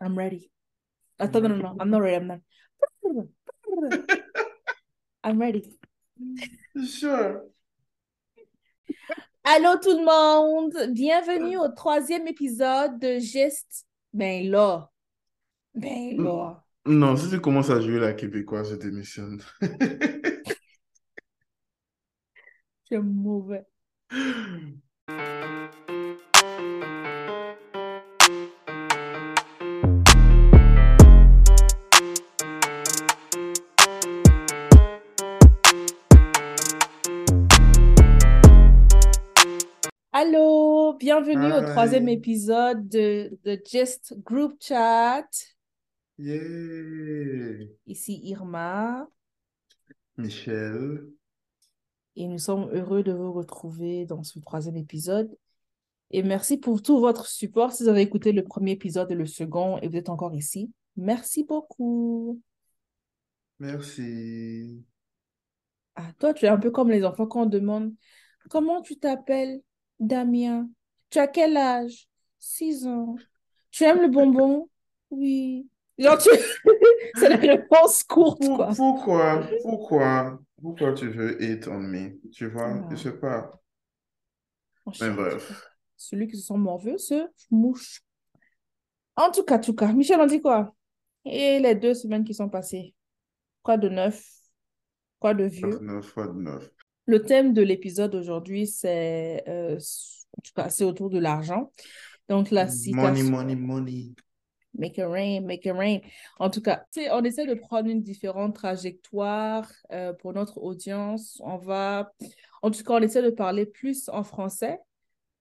I'm ready. Non. I'm not ready. I'm not. I'm ready. Sure. Allô tout le monde. Bienvenue au troisième épisode de Geste. Ben là. Ben là. Non, si tu commences à jouer la québécoise, je démissionne. C'est mauvais. Bienvenue au troisième épisode de, de Just Group Chat. Yeah. Ici Irma Michel. et nous sommes heureux de vous retrouver dans ce troisième épisode. Et merci pour tout votre support. Si vous avez écouté le premier épisode et le second et vous êtes encore ici, merci beaucoup. Merci. Ah, toi, tu es un peu comme les enfants quand on demande comment tu t'appelles, Damien? Tu as quel âge? Six ans. Tu aimes le bonbon? Oui. Genre, tu... c'est la réponse courte, quoi. pourquoi, pourquoi, pourquoi tu veux hate on me? Tu vois, je Ah. sais pas. Mais bref. Celui qui se sent morveux se mouche. En tout cas, en tout cas, Michel, on dit quoi? Et les deux semaines qui sont passées, quoi de neuf? Quoi de vieux? 9 fois de 9. Le thème de l'épisode aujourd'hui, c'est euh, en tout cas, c'est autour de l'argent. Donc, la Money, citation, money, money. make it rain, make it rain. En tout cas, on essaie de prendre une différente trajectoire euh, pour notre audience. On va, en tout cas, on essaie de parler plus en français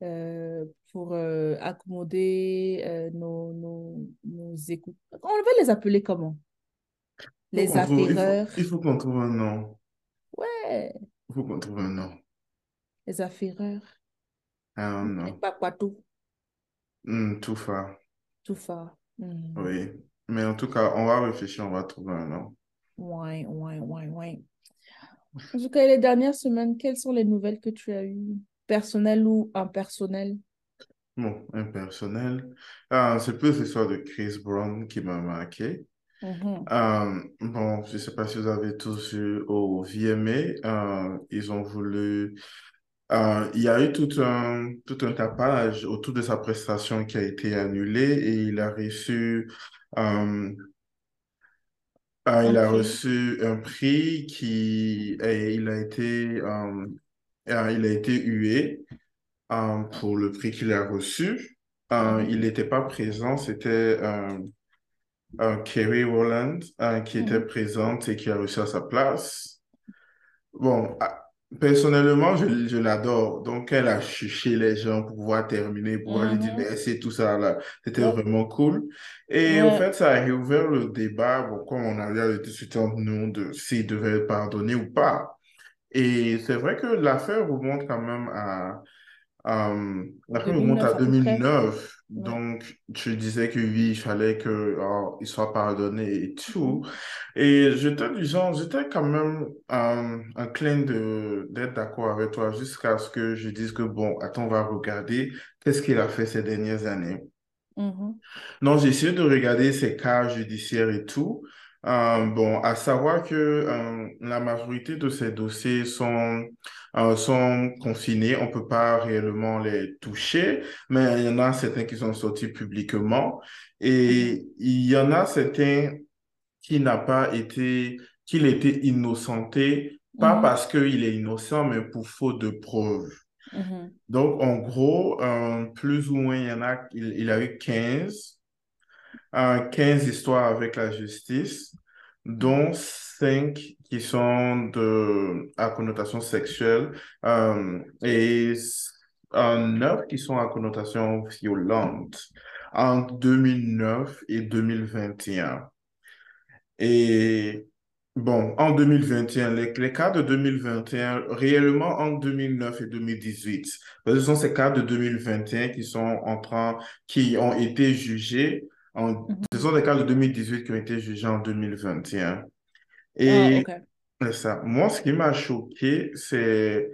euh, pour euh, accommoder nos, nos, nos écoutes. On va les appeler comment? Les trouve, il faut, affaireurs. faut qu'on trouve un nom. Ouais, Il faut qu'on trouve un nom. les affaireurs. I don't know. Pas quoi tout, Hmm, too far. tout ça. Hmm. Oui. Mais en tout cas, on va réfléchir, on va trouver un nom. Ouais, ouais, ouais, ouais. En tout cas, les dernières semaines, quelles sont les nouvelles que tu as eues, personnelles ou impersonnelles? Bon, impersonnel. Ah, c'est plus l'histoire de Chris Brown qui m'a marqué. Mhm. Euh, bon, je ne sais pas si vous avez tous vu au VMA, euh, ils ont voulu. Euh, il y a eu tout un, tout un tapage autour de sa prestation qui a été annulée et il a reçu, euh, euh, il Un a prix. reçu un prix qui et il a été, il a été hué pour le prix qu'il a reçu. Mhm. il n'était pas présent, c'était Kerry Rowland qui était Mhm. présente et qui a reçu à sa place. Bon, personnellement, je, je l'adore. Donc, elle a chuché les gens pour pouvoir terminer, pour pouvoir lui dire Mhm. merci, tout ça là. C'était Ouais, vraiment cool. Et ouais. fait, ça a réouvert le débat, bon, comme on avait discuté entre nous, de s'il devait pardonner ou pas. Et c'est vrai que l'affaire remonte quand même à, euh, l'affaire remonte 2009 à à peu près. 2009. Ouais. Donc, tu disais que oui, il fallait que, oh, il soit pardonné et tout. Mhm. Et j'étais genre, j'étais quand même euh, inclin de, d'être d'accord avec toi jusqu'à ce que je dise que, bon, attends, on va regarder qu'est-ce qu'il a fait ces dernières années. Mhm. Non, j'ai essayé de regarder ces cas judiciaires et tout. Euh, bon, à savoir que euh, la majorité de ces dossiers sont, euh, sont confinés, on peut pas réellement les toucher, mais il y en a certains qui sont sortis publiquement et il y en a certains qui n'a pas été, qu'il était innocenté, pas Mhm. parce qu'il est innocent, mais pour faute de preuves. Mhm. Donc, en gros, euh, plus ou moins, il y en a, il, il a eu 15 euh, 15 histoires avec la justice. Dont 5 qui sont de, à connotation sexuelle euh, et 9 qui sont à connotation violente entre 2009 et 2021. Et bon, en 2021, les, les cas de 2021, réellement entre 2009 et 2018, parce que ce sont ces cas de 2021 qui sont en train, qui ont été jugés, en, Mhm. ce sont des cas de 2018 qui ont été jugés en 2021. Ah, Et c'est ça, moi, ce qui m'a choqué, c'est,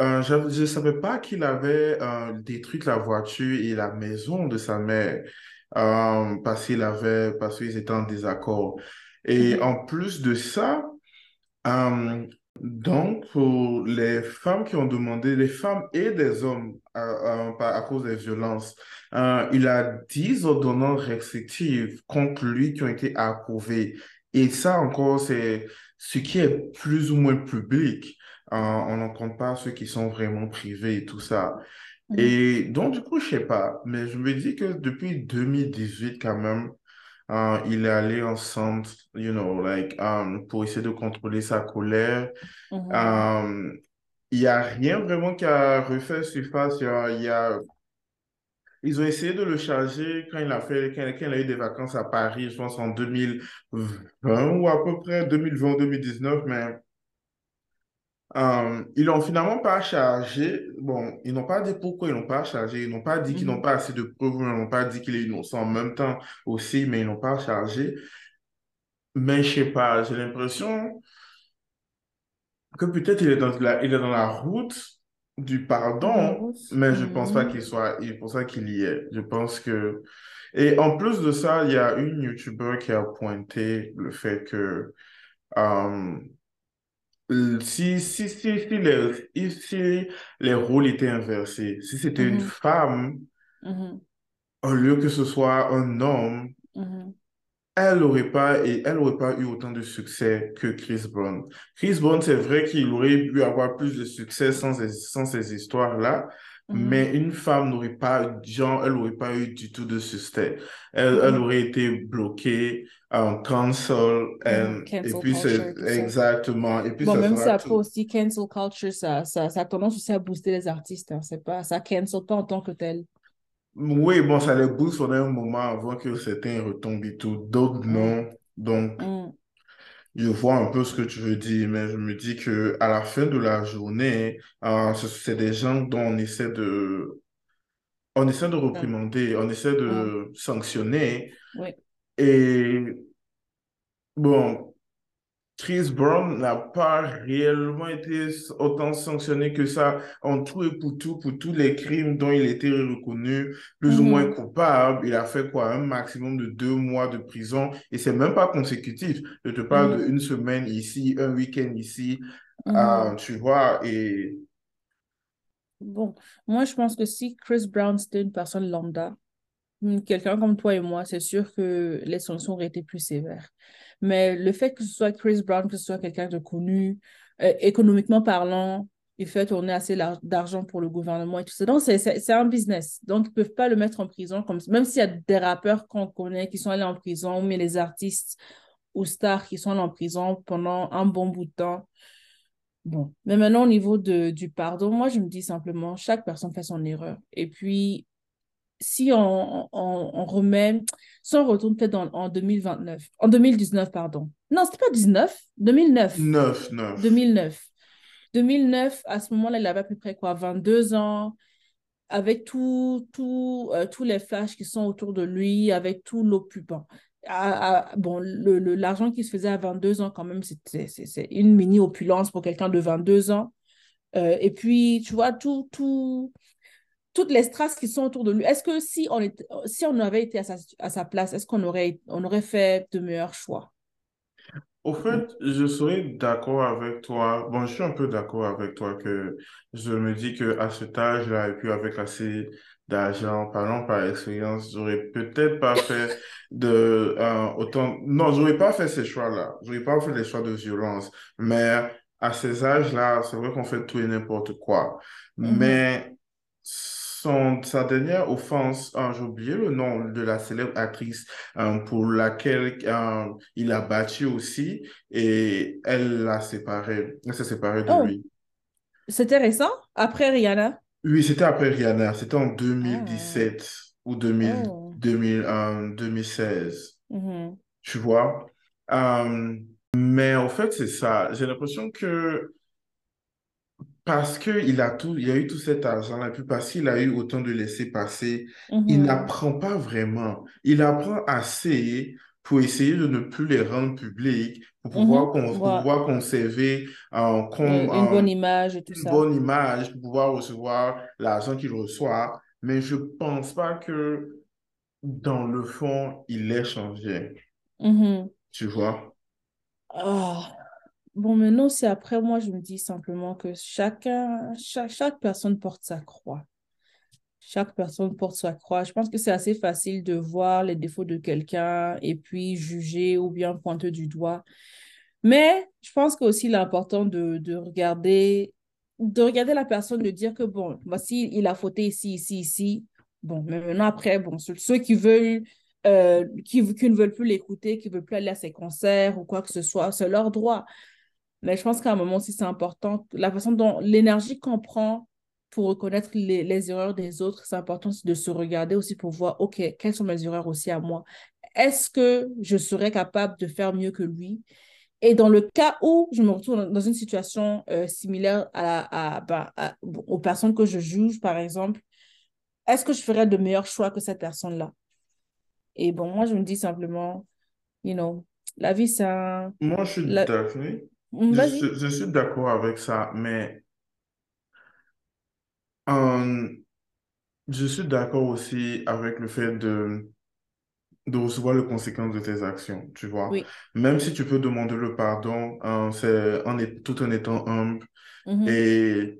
euh, je ne savais pas qu'il avait euh, détruit la voiture et la maison de sa mère. euh, parce qu'il avait, parce qu'ils étaient en désaccord. Et Mhm. en plus de ça, euh, donc, pour les femmes qui ont demandé, les femmes et des hommes à, à- par- à cause des violences, euh, il a 10 ordonnances restrictives contre lui qui ont été approuvées. Et ça encore, c'est ce qui est plus ou moins public. Euh, on n'en compte pas ceux qui sont vraiment privés et tout ça. Mhm. Et donc, du coup, je sais pas, mais je me dis que depuis 2018, quand même, euh, il est allé en centre, you know, like, um, pour essayer de contrôler sa colère. Mhm. Euh, il n'y a rien vraiment qui a refait surface. Il y a, Ils ont essayé de le charger quand il a fait, quand, quand il a eu des vacances à Paris, je pense en 2020 ou à peu près 2020 ou 2019, mais euh, ils l'ont finalement pas chargé. Bon, ils n'ont pas dit pourquoi ils l'ont pas chargé. Ils n'ont pas dit qu'ils n'ont Mhm. pas assez de preuves, ils n'ont pas dit qu'il est innocent en même temps aussi, mais ils n'ont pas chargé. Mais je sais pas, j'ai l'impression que peut-être il est dans la, il est dans la route du pardon, mais je pense pas Mhm. qu'il soit, il pour ça qu'il y est. Je pense que, et en plus de ça, il y a une YouTuber qui a pointé le fait que, euh, si, si, si, si les, si les rôles étaient inversés, si c'était une Mhm. femme, Mhm. au lieu que ce soit un homme, Mhm. Elle n'aurait pas, et elle aurait pas eu autant de succès que Chris Brown. Chris Brown, c'est vrai qu'il aurait pu avoir plus de succès sans ces, sans ces histoires-là, Mhm. mais une femme n'aurait pas, genre, elle n'aurait pas eu du tout de succès. Elle, elle Mhm. aurait été bloquée, en cancel, Mhm. and- et Cancel puis c'est ça. exactement, et puis Bon, ça même si sera après tout. aussi, cancel culture, ça, ça, ça a tendance aussi à booster les artistes. hein. C'est pas, ça cancel pas en tant que tel. Oui, bon, ça les booste pendant un moment avant que certains retombent et tout, d'autres Mm, non. Donc, mm, Je vois un peu ce que tu veux dire, mais je me dis que à la fin de la journée, ce- c'est des gens dont on essaie de, on essaie de réprimander, on essaie de sanctionner. oui. Et bon, Chris Brown n'a pas réellement été autant sanctionné que ça en tout et pour tout, pour tous les crimes dont il était reconnu plus ou moins Mhm, coupable. Il a fait quoi? Un maximum de deux mois de prison et c'est même pas consécutif. Je te parle mhm, d'une semaine ici, un week-end ici, mhm. ah, tu vois, et Bon, moi, je pense que si Chris Brown, c'était une personne lambda, Quelqu'un comme toi et moi, c'est sûr que les sanctions auraient été plus sévères. Mais le fait que ce soit Chris Brown, que ce soit quelqu'un de connu, euh, économiquement parlant, il fait tourner assez d'argent pour le gouvernement et tout ça. Donc, c'est un business. Donc, ils ne peuvent pas le mettre en prison. Comme, même s'il y a des rappeurs qu'on connaît qui sont allés en prison, mais les artistes ou stars qui sont allés en prison pendant un bon bout de temps. Bon. Mais maintenant, au niveau de, du pardon, moi, je me dis simplement, chaque personne fait son erreur. Et puis, si on, on, on remet, si on retourne peut-être en, en 2029, en 2019, pardon. Non, c'était pas 19, 2009. neuf, neuf. 2009. 2009, à ce moment-là, il avait à peu près quoi, 22 ans, avec tout, tout, euh, tous les flashs qui sont autour de lui, avec tout l'occupant. Ah, ah, bon, le, le, l'argent qu'il se faisait à 22 ans, quand même, c'est, c'est, c'est une mini opulence pour quelqu'un de 22 ans. Euh, et puis, tu vois, tout, tout, toutes les strass qui sont autour de lui. Est-ce que si on, était, si on avait été à sa, à sa place, est-ce qu'on aurait, on aurait fait de meilleurs choix? Au fait, je serais d'accord avec toi. Bon, je suis un peu d'accord avec toi que je me dis que à cet âge-là, et puis avec assez d'argent, parlant par expérience, j'aurais peut-être pas fait de euh, autant. Non, j'aurais pas fait ces choix-là. J'aurais pas fait les choix de violence. Mais à ces âges-là, c'est vrai qu'on fait tout et n'importe quoi. Mhm, Mais son, sa dernière offense, ah, j'ai oublié le nom de la célèbre actrice euh, pour laquelle euh, il a battu aussi et elle l'a séparé. Elle s'est séparée de Oh, lui. c'était récent? Après Rihanna? Oui, c'était après Rihanna. C'était en Ah, 2017 ou 2000, oh. 2000, euh, 2016. Mhm, Tu vois? Euh, mais en fait, c'est ça. J'ai l'impression que Parce qu'il a tout, il a eu tout cet argent-là, et puis parce qu'il a eu autant de laisser passer, il mhm, n'apprend pas vraiment. Il apprend assez pour essayer de ne plus les rendre publics, pour pouvoir, mhm. pouvoir conserver euh, une euh, bonne image et tout une ça. bonne image, pour pouvoir recevoir l'argent qu'il reçoit. Mais je pense pas que dans le fond, il est changé, Mhm. tu vois? Ah, Bon, maintenant, c'est après, moi, je me dis simplement que chacun, chaque, personne porte sa croix. Chaque personne porte sa croix. Je pense que c'est assez facile de voir les défauts de quelqu'un et puis juger ou bien pointer du doigt. Mais je pense que aussi l'important de, de regarder, de regarder la personne, de dire que bon, voici, il a fauté ici, ici, ici. Bon, mais maintenant, après, bon, ceux, ceux qui veulent, euh, qui, qui ne veulent plus l'écouter, qui ne veulent plus aller à ses concerts ou quoi que ce soit, c'est leur droit. Mais je pense qu'à un moment aussi, c'est important, la façon dont l'énergie qu'on prend pour reconnaître les, les erreurs des autres, c'est important de se regarder aussi pour voir, OK, quelles sont mes erreurs aussi à moi? Est-ce que je serais capable de faire mieux que lui? Et dans le cas où je me retrouve dans une situation euh, similaire à, la- à, bah, à- aux personnes que je juge, par exemple, est-ce que je ferais de meilleurs choix que cette personne-là? Et bon, moi, je me dis simplement, you know, la vie, c'est un... Moi, je suis la- Je, suis je suis d'accord avec ça, mais euh, je suis d'accord aussi avec le fait de, de recevoir les conséquences de tes actions, tu vois. Oui. Même si tu peux demander le pardon, c'est en est, tout en étant humble. Mhm. Et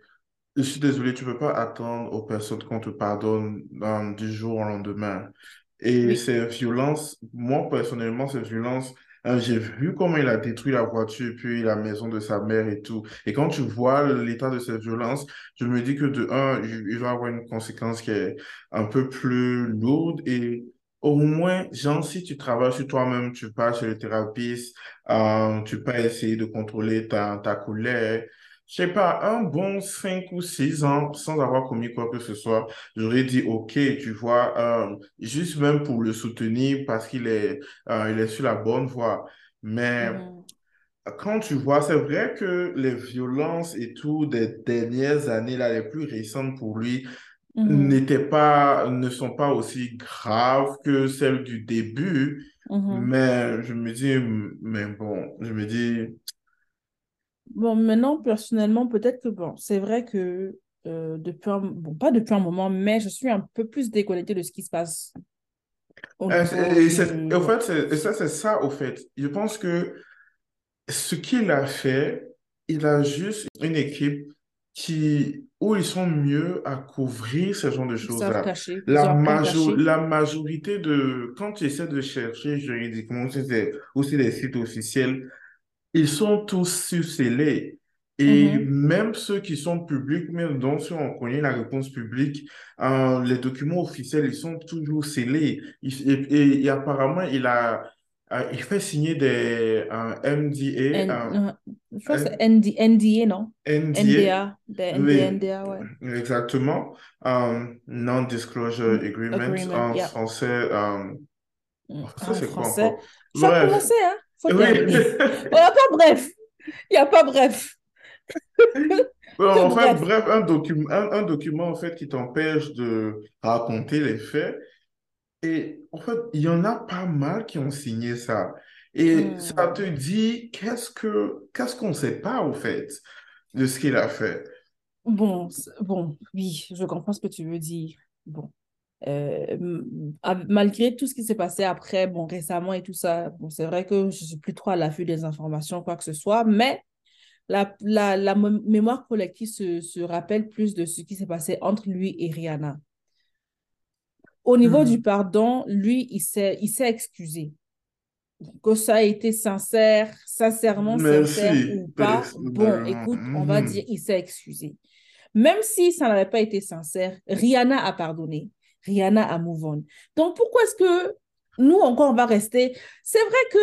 je suis désolé, tu peux pas attendre aux personnes qu'on te pardonne euh, du jour au lendemain. Et Oui. ces violences, moi personnellement, ces violences, j'ai vu comment il a détruit la voiture, puis la maison de sa mère et tout. Et quand tu vois l'état de ces violences, je me dis que de un, il il va avoir une conséquence qui est un peu plus lourde. Et au moins, genre, si tu travailles sur toi-même, tu pars chez le thérapeute, euh, tu peux essayer de contrôler ta, ta colère. Je sais pas, un bon 5 ou 6 ans sans avoir commis quoi que ce soit, j'aurais dit, OK, tu vois, euh, juste même pour le soutenir parce qu'il est, euh, il est sur la bonne voie. Mais Mhm. quand tu vois, c'est vrai que les violences et tout des dernières années, là, les plus récentes pour lui, Mhm. n'étaient pas, ne sont pas aussi graves que celles du début. Mhm. Mais je me dis, mais bon, je me dis, Bon, maintenant, personnellement, peut-être que, bon, c'est vrai que euh, depuis un, bon, pas depuis un moment, mais je suis un peu plus déconnectée de ce qui se passe au euh, et, au fait, et ça, c'est ça, au fait. Je pense que ce qu'il a fait, il a juste une équipe qui, où ils sont mieux à couvrir ce genre de choses-là. La, ont appris à majo- cacher. la majorité de, quand tu essaies de chercher juridiquement, c'est des- aussi les sites officiels, ils sont tous surcellés. Et Mhm. même ceux qui sont publics, même dont si on connaît la réponse publique, euh, les documents officiels, ils sont toujours scellés. Il- et, et- et apparemment, il a, euh, il fait signer des N- MDA, euh, je un ND, NDA, non? N- NDA, NDA, oui, NDA, ouais. exactement, euh, Non-Disclosure Mm, Agreement, Agreement, en yeah. français, euh, Mm, en français, c'est quoi français. encore? Commencé, hein? Faut oui. On n'a pas bref. Il n'y a pas bref. En fait, bref. bref, un document, un, un document en fait qui t'empêche de raconter les faits. Et en fait, il y en a pas mal qui ont signé ça. Et ça te Hmm. dit qu'est-ce que qu'est-ce qu'on ne sait pas au fait de ce qu'il a fait? Bon, bon, oui, je comprends ce que tu veux dire. Bon, euh, m- a- malgré tout ce qui s'est passé après, bon, récemment et tout ça, bon, c'est vrai que je suis plus trop à l'affût des informations, quoi que ce soit, mais la, la, la mé- mémoire collective se, se rappelle plus de ce qui s'est passé entre lui et Rihanna. Au niveau du Mhm. pardon, lui, il s'est, il s'est excusé. Que ça a été sincère, sincèrement sincère ou pas, bon, écoute, on va dire, Mhm. il s'est excusé. Même si ça n'avait pas été sincère, Rihanna a pardonné. Rihanna a move on. Donc, pourquoi est-ce que nous, encore, on va rester? C'est vrai que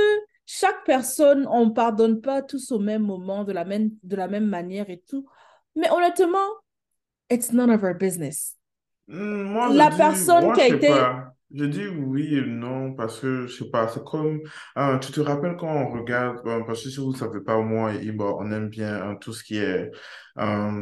chaque personne, on ne pardonne pas tous au même moment, de la même, de la même manière et tout. Mais honnêtement, it's none of our business. Hmm, Moi, La dis, personne moi, qui a été... pas. Je dis oui et non parce que, je sais pas, c'est comme, euh, tu te rappelles quand on regarde, euh, parce que si vous ne savez pas, moi et Iba, on aime bien euh, tout ce qui est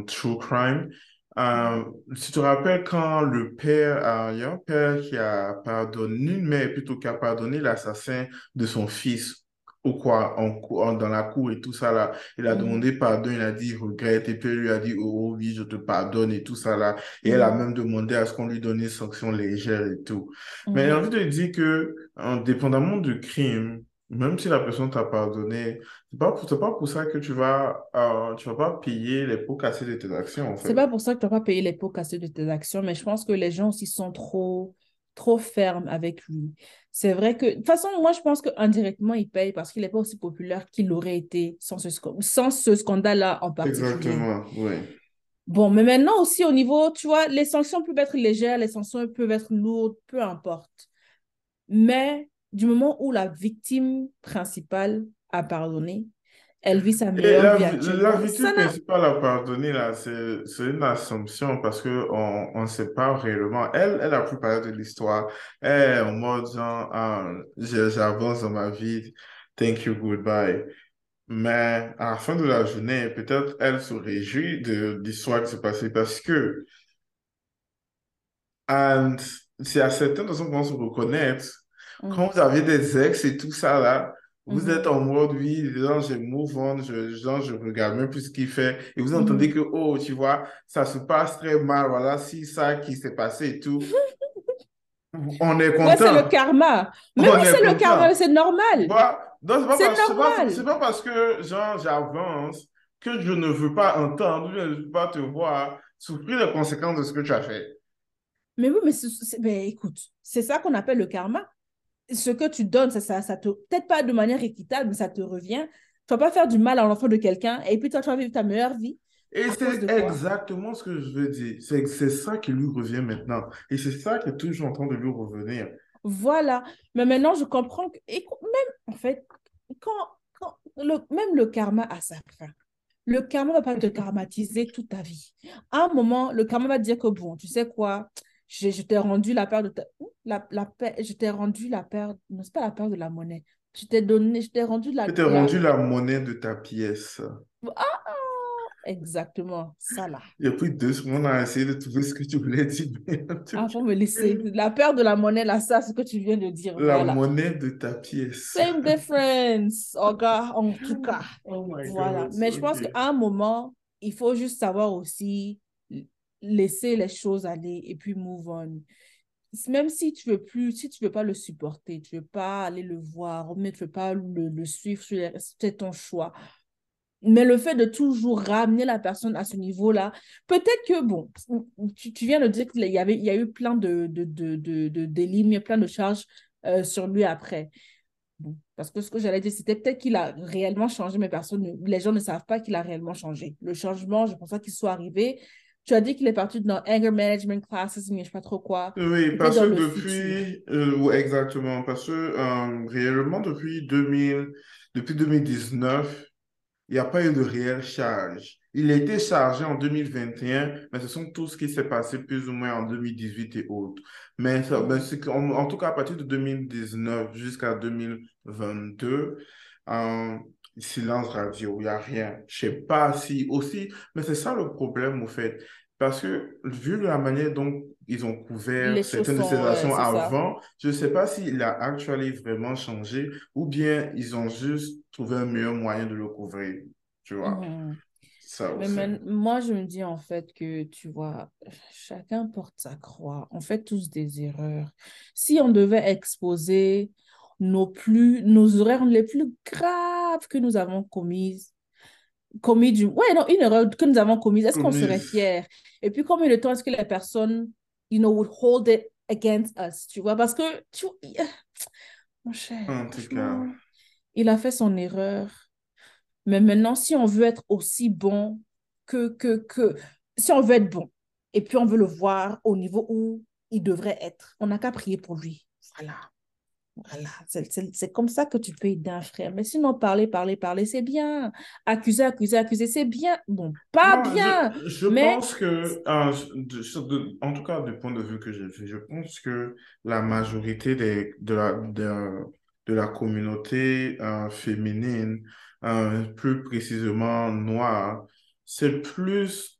true crime. Euh, tu te rappelles quand le père, euh, il y a un père qui a pardonné, une mère plutôt qui a pardonné l'assassin de son fils. ou quoi, en, dans la cour et tout ça là. Il a demandé pardon, il a dit il regrette, et puis elle lui a dit oh oui, je te pardonne et tout ça là. Et elle a même demandé à ce qu'on lui donne une sanction légère et tout. Mais j'ai envie de dire que, indépendamment du crime, même si la personne t'a pardonné, c'est pas pour, pas pour ça que tu vas, euh, tu vas pas payer les pots cassés de tes actions, en fait. C'est pas pour ça que tu vas pas payer les pots cassés de tes actions, mais je pense que les gens aussi sont trop, trop fermes avec lui. C'est vrai que, de toute façon, moi, je pense qu'indirectement, il paye parce qu'il n'est pas aussi populaire qu'il aurait été sans ce, sans ce scandale-là en particulier. Exactement, oui. Bon, mais maintenant aussi, au niveau, tu vois, les sanctions peuvent être légères, les sanctions peuvent être lourdes, peu importe. Mais du moment où la victime principale a pardonné, elle vit sa meilleure vie La victime principale a pardonné, là, c'est une assumption parce qu'on ne sait pas réellement. Elle, elle a pu parler de l'histoire. Elle est en mode genre, ah, j'avance dans ma vie, thank you, goodbye. Mais à la fin de la journée, peut-être elle se réjouit de l'histoire qui s'est passée parce que c'est à certaines personnes qu'on se reconnaître. Quand vous avez des ex et tout ça là, vous mm-hmm. êtes en mode, oui, genre, je move on, je, genre, je regarde même plus ce qu'il fait. Et vous entendez mm-hmm. que, oh, tu vois, ça se passe très mal, voilà, si ça qui s'est passé et tout. on est content. c'est le karma. Mais oui, c'est le karma, c'est normal. Bah, c'est pas, parce que, genre, j'avance que je ne veux pas entendre, je ne veux pas te voir souffrir les conséquences de ce que tu as fait. Mais oui, mais, mais écoute, c'est ça qu'on appelle le karma ce que tu donnes, ça, ça, ça te, peut-être pas de manière équitable, mais ça te revient. Tu vas pas faire du mal à l'enfant de quelqu'un et puis toi, tu vas vivre ta meilleure vie. Et c'est exactement ce que je veux dire. C'est c'est ça qui lui revient maintenant. Et c'est ça qui est toujours en train de lui revenir. Voilà. Mais maintenant, je comprends que, même, en fait, quand, quand le, même le karma a sa fin. Le karma ne va pas te karmatiser toute ta vie. À un moment, le karma va te dire que, bon, tu sais quoi, je, je t'ai rendu la paire de ta... la, la je t'ai rendu la paire non c'est pas la paire de la monnaie. Je t'ai donné je t'ai rendu la je t'ai rendu la... monnaie de ta pièce. Ah, exactement ça là. Il y a plus de deux secondes à essayer de trouver ce que tu voulais dire ah faut me laisser. La paire de la monnaie là ça ce que tu viens de dire la monnaie de ta pièce. Same difference oh, en tout cas. Oh my voilà. mais je pense qu'à un moment il faut juste savoir aussi laisser les choses aller et puis move on. Même si tu veux plus, si tu veux pas le supporter, tu veux pas aller le voir, mais tu veux pas le, le suivre, c'est ton choix. Mais le fait de toujours ramener la personne à ce niveau-là, peut-être que, bon, tu, tu, viens de dire qu'il y, avait, il y a eu plein de, de, de, de, de plein de charges euh, sur lui après. Bon, parce que ce que j'allais dire, c'était peut-être qu'il a réellement changé, mais personne, les gens ne savent pas qu'il a réellement changé. Le changement, je pense pas qu'il soit arrivé tu as dit qu'il est parti dans Anger Management Classes, mais je ne sais pas trop quoi. Oui, parce que depuis, euh, exactement, parce que euh, réellement depuis 2000, depuis 2019, il n'y a pas eu de réelle charge. Il a été chargé en 2021, mais ce sont tout ce qui s'est passé plus ou moins en 2018 et autres. Mais, ça, ben, en, en, tout cas, à partir de 2019 jusqu'à 2022, euh, silence radio, il n'y a rien. Je ne sais pas si aussi, mais c'est ça le problème au fait. Parce que vu la manière dont ils ont couvert certaines de ces actions avant, je ne sais pas s'il a actuellement vraiment changé ou bien ils ont juste trouvé un meilleur moyen de le couvrir. Tu vois? Mhm. Ça mais, moi, je me dis en fait que, tu vois, chacun porte sa croix. On fait tous des erreurs. Si on devait exposer nos, plus, nos horaires les plus graves que nous avons commises. Commis du... Ouais, non, une erreur que nous avons commise, est-ce qu'on serait fiers? Et puis, combien de temps est-ce que les personnes, you know, would hold it against us, tu vois? Parce que, tu mon cher, en tout cas. il a fait son erreur. Mais maintenant, si on veut être aussi bon que, que, que, si on veut être bon, et puis on veut le voir au niveau où il devrait être, on n'a qu'à prier pour lui. Voilà. Voilà, c'est comme ça que tu peux aider un frère. Mais sinon, parler, parler, parler, c'est bien. Accuser, accuser, accuser, c'est bien. Bon, pas bien. Je, pense que, en tout cas, du point de vue que j'ai fait, je pense que la majorité des, de, la, de, de la communauté euh, féminine, euh, plus précisément noire, c'est plus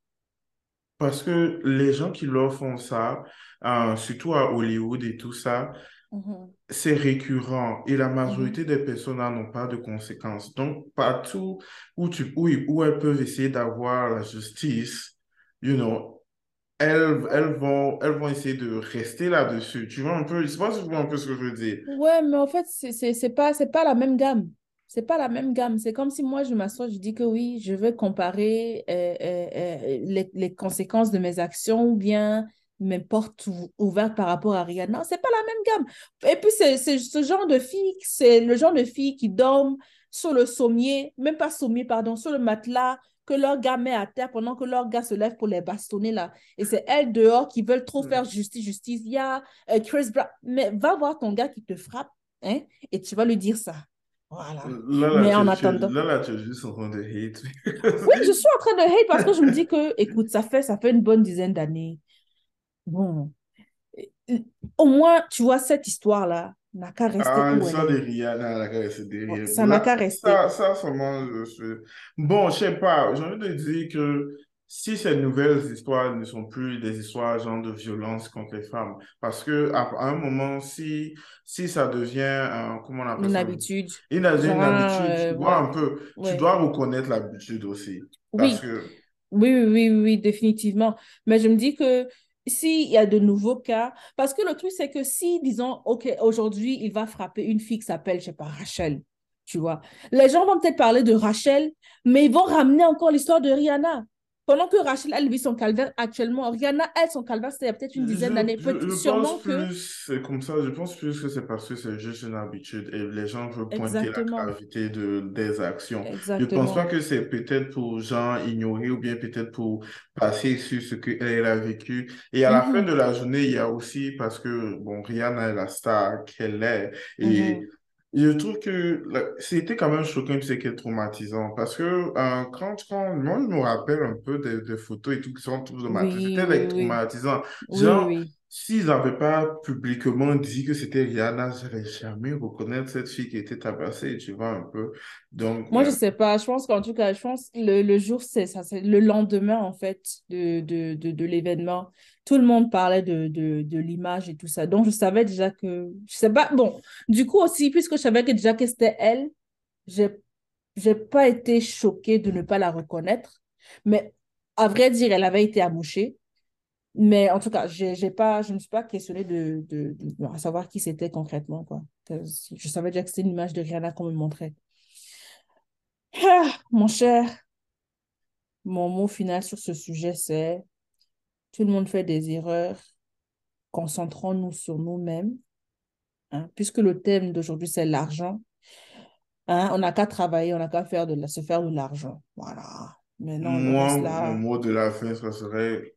parce que les gens qui leur font ça, euh, surtout à Hollywood et tout ça, Mhm. c'est récurrent et la Mhm. majorité des personnes n'ont pas de conséquences. Donc, partout où, tu, où, où elles peuvent essayer d'avoir la justice, you know, elles, elles vont, elles vont essayer de rester là-dessus. Tu vois un peu, je sais pas si tu vois un peu ce que je veux dire. Ouais, mais en fait, c'est pas, c'est pas la même gamme. C'est pas la même gamme. C'est comme si moi, je m'assois, je dis que oui, je veux comparer euh, euh, euh, les, les conséquences de mes actions ou bien mes portes ou- ouvertes par rapport à Rihanna. C'est pas la même gamme. Et puis, c'est ce genre de fille, c'est le genre de fille qui dorment sur le sommier, même pas sommier, pardon, sur le matelas que leur gars met à terre pendant que leur gars se lève pour les bastonner là. Et c'est elles dehors qui veulent trop faire justice, justice. Il y a euh, Chris Brown. Mais va voir ton gars qui te frappe, hein, et tu vas lui dire ça. Voilà. Là, là, Mais tu, en tu- attendant. là, là, tu es juste en train de hate. Oui, je suis en train de hate parce que je me dis que, écoute, ça fait, ça fait une bonne dizaine d'années. Bon. Au moins, tu vois, cette histoire-là n'a qu'à rester Ah, ça de. Rihanna, Ouais, derrière. Ça n'a qu'à rester. ça, ça, seulement, je suis... Bon, je sais pas, j'ai envie de dire que si ces nouvelles histoires ne sont plus des histoires genre de violence contre les femmes, parce que à, à un moment, si, si ça devient, euh, comment on appelle Une ça? habitude. Une, une habitude, tu euh, ouais, un peu, tu dois reconnaître l'habitude aussi. Parce Oui, que, oui, oui, oui, oui, définitivement. Mais je me dis que s'il y a de nouveaux cas, parce que le truc, c'est que si, disons, OK, aujourd'hui, il va frapper une fille qui s'appelle, je sais pas, Rachel, tu vois, les gens vont peut-être parler de Rachel, mais ils vont ramener encore l'histoire de Rihanna. Pendant que Rachel, elle vit son calvaire actuellement, Rihanna, elle, son calvaire, c'était peut-être une dizaine d'années. Sûrement pense que, plus, c'est comme ça, je pense plus que c'est parce que c'est juste une habitude et les gens veulent pointer la exactement, gravité de, des actions. Je pense pas exactement. que c'est peut-être pour gens ignorer ou bien peut-être pour passer sur ce qu'elle a vécu. Et à la fin de Mhm, la journée, il y a aussi parce que, bon, Rihanna est la star qu'elle est et mhm. Je trouve que c'était quand même choquant, que traumatisant. Parce que euh, quand, quand moi, je me rappelle un peu des, des photos et tout qui sont ma tête, Oui, c'était oui, traumatisant. oui, Genre. S'ils n'avaient pas publiquement dit que c'était Rihanna, je n'allais jamais reconnaître cette fille qui était tabassée, tu vois un peu. Donc, Moi, je euh, sais pas. Je pense qu'en tout cas, je pense le, le jour, c'est ça, c'est le lendemain, en fait, de, de, de, de l'événement. Tout le monde parlait de, de, de l'image et tout ça. Donc, je savais déjà que... Je sais pas... Bon, du coup aussi, puisque je savais que déjà que c'était elle, j'ai, j'ai pas été choquée de ne pas la reconnaître. Mais à vrai dire, elle avait été amouchée. Mais en tout cas, j'ai, j'ai pas, je ne me suis pas questionnée de, de, à savoir qui c'était concrètement, quoi. Je savais déjà que c'était une image de Rihanna qu'on me montrait. Ah, mon cher, mon mot final sur ce sujet, c'est tout le monde fait des erreurs, concentrons-nous sur nous-mêmes, hein, puisque le thème d'aujourd'hui, c'est l'argent. hein, on n'a qu'à travailler, on n'a qu'à faire de la, se faire de l'argent. Voilà. Maintenant, moi, mon mot de la fin, ça serait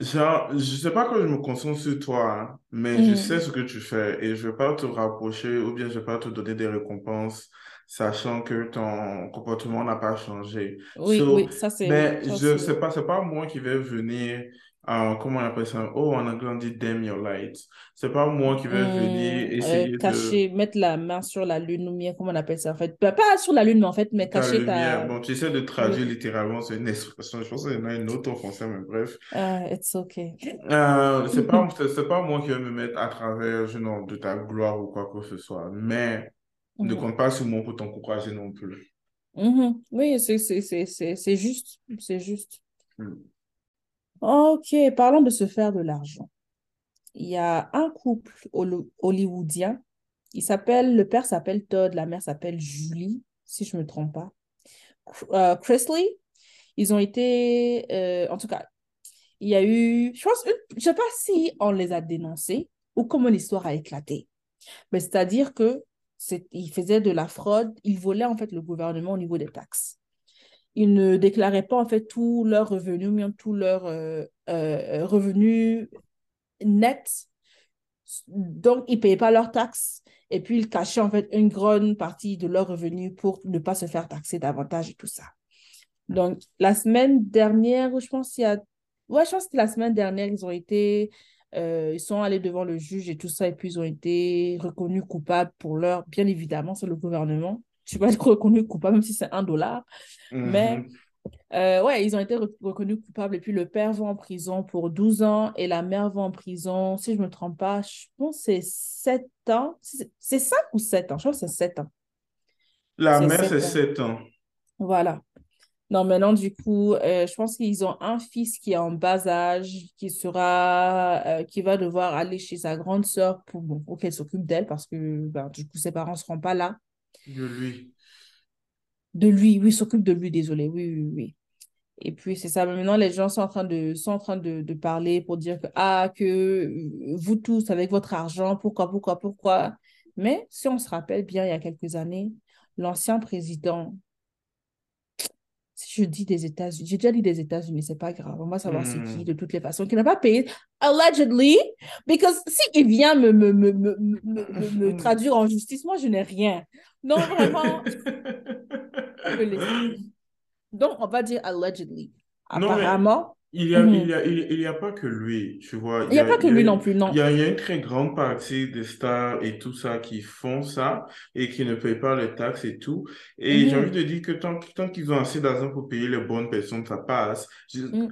Genre, je sais pas que je me concentre sur toi, hein, mais je sais mhm. ce que tu fais et je vais pas te rapprocher ou bien je vais pas te donner des récompenses sachant que ton comportement n'a pas changé. Oui, So, oui, ça c'est mais ça je sais pas, c'est pas moi qui vais venir, euh, comment on appelle ça? Oh, en anglais on dit dim your light. C'est pas moi qui vais venir euh, essayer de cacher, mettre la main sur la lune ou bien, comment on appelle ça en fait? Pas, pas sur la lune, mais en fait, mais ta cacher lumière. ta. Bon, tu essaies de traduire Oui, littéralement, c'est une expression. Je pense qu'il y en a une autre en français, mais bref. Ah, it's okay. Euh, c'est pas, c'est pas moi qui vais me mettre à travers, je know, de ta gloire ou quoi que ce soit, mais ne Mhm. compte pas sur moi pour t'encourager non plus. Mhm. Oui, c'est c'est- c'est- c'est- c'est juste, c'est juste. Ok, parlons de se faire de l'argent. Il y a un couple hollywoodien. Il s'appelle, le père s'appelle Todd, la mère s'appelle Julie, si je ne me trompe pas. Euh, Chrisley, ils ont été, euh, en tout cas, il y a eu, je pense, je sais pas si on les a dénoncés ou comment l'histoire a éclaté. Mais c'est-à-dire que ils faisaient de la fraude, ils volaient en fait le gouvernement au niveau des taxes. Ils ne déclaraient pas en fait tous leurs revenus, bien tous leurs euh, euh, revenus nets donc, ils ne payaient pas leurs taxes et puis ils cachaient en fait une grande partie de leurs revenus pour ne pas se faire taxer davantage et tout ça. Donc, la semaine dernière, je pense qu'il y a... Ouais, je pense que la semaine dernière, ils ont été... euh, ils sont allés devant le juge et tout ça, et puis ils ont été reconnus coupables pour leur... Bien évidemment, c'est le gouvernement. Tu vas être reconnu coupable, même si c'est un dollar. Mais Mhm. Euh, ouais, ils ont été reconnus coupables et puis le père va en prison pour 12 ans et la mère va en prison, si je ne me trompe pas, je pense que c'est 7 ans. C'est 5 ou 7 ans? Je crois que c'est 7 ans. La mère, c'est 7 ans. Voilà. Non, maintenant, du coup, euh, je pense qu'ils ont un fils qui est en bas âge, qui sera, euh, qui va devoir aller chez sa grande sœur pour, bon, pour qu'elle s'occupe d'elle parce que, ben, du coup, ses parents ne seront pas là. De lui. De lui, oui, s'occupe de lui, désolé, oui, oui, oui. Et puis, c'est ça. Maintenant, les gens sont en train de, sont en train de, de parler pour dire que, ah, que euh, vous tous, avec votre argent, pourquoi, pourquoi, pourquoi? Mais si on se rappelle bien, il y a quelques années, l'ancien président si je dis des États-Unis, j'ai déjà dit des États-Unis, c'est pas grave, on va savoir c'est qui hmm. de toutes les façons, qui n'a pas payé, allegedly, because si il vient me, me, me, me, me, traduire en justice, moi je n'ai rien. Non, vraiment, donc on va dire allegedly. Apparemment, il n'y a, il y a, il y a pas que lui, tu vois. Il n'y a, pas que lui non plus, non. Il y, a, il y a une très grande partie des stars et tout ça qui font ça et qui ne payent pas les taxes et tout. Et j'ai envie de dire que tant, tant qu'ils ont assez d'argent pour payer les bonnes personnes, ça passe. Mm.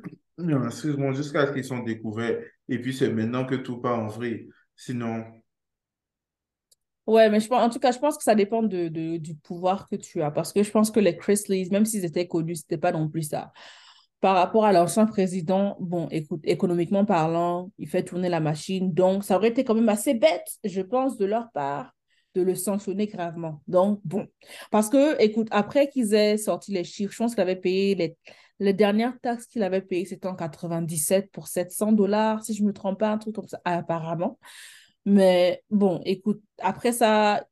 Excuse-moi, jusqu'à ce qu'ils sont découverts. Et puis c'est maintenant que tout part en vrai. Sinon. Ouais, mais je pense, en tout cas, je pense que ça dépend de, de, du pouvoir que tu as. Parce que je pense que les Chrisleys, même s'ils étaient connus, c'était pas non plus ça par rapport à l'ancien président, bon, écoute, économiquement parlant, il fait tourner la machine. Donc, ça aurait été quand même assez bête, je pense, de leur part, de le sanctionner gravement. Donc, bon. Parce que, écoute, après qu'ils aient sorti les chiffres, je pense qu'il avait payé les, les dernières taxes qu'il avait payées, c'était en 97 pour 700 dollars, si je ne me trompe pas, un truc comme ça, apparemment. Mais bon, écoute, après ça,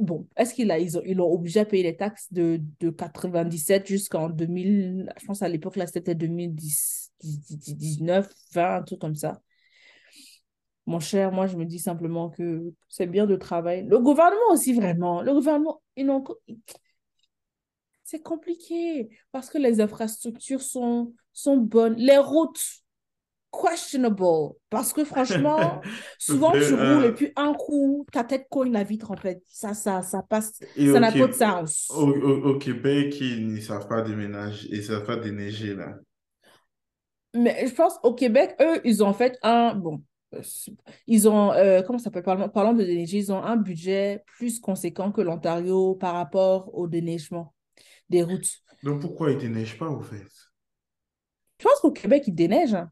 bon, est-ce qu'ils ils ont, obligé à payer les taxes de, de 97 jusqu'en 2000, je pense à l'époque, là, c'était 2019, 20, un truc comme ça. Mon cher, moi, je me dis simplement que c'est bien de travailler. Le gouvernement aussi, vraiment. Le gouvernement, ils n'ont... C'est compliqué parce que les infrastructures sont, sont bonnes. Les routes, questionable. Parce que franchement, souvent tu roules et puis un coup, ta tête cogne la vitre en fait. Ça, ça, ça passe. ça n'a pas de sens. Au, Québec, ils ne savent pas déménager, ils ne savent pas déneiger là. Mais je pense au Québec, eux, ils ont fait un. Bon, ils ont, euh, comment ça s'appelle, parlant, parlant de déneiger, ils ont un budget plus conséquent que l'Ontario par rapport au déneigement des routes. Donc pourquoi ils ne déneigent pas, au fait? Je pense qu'au Québec, ils déneigent. Hein.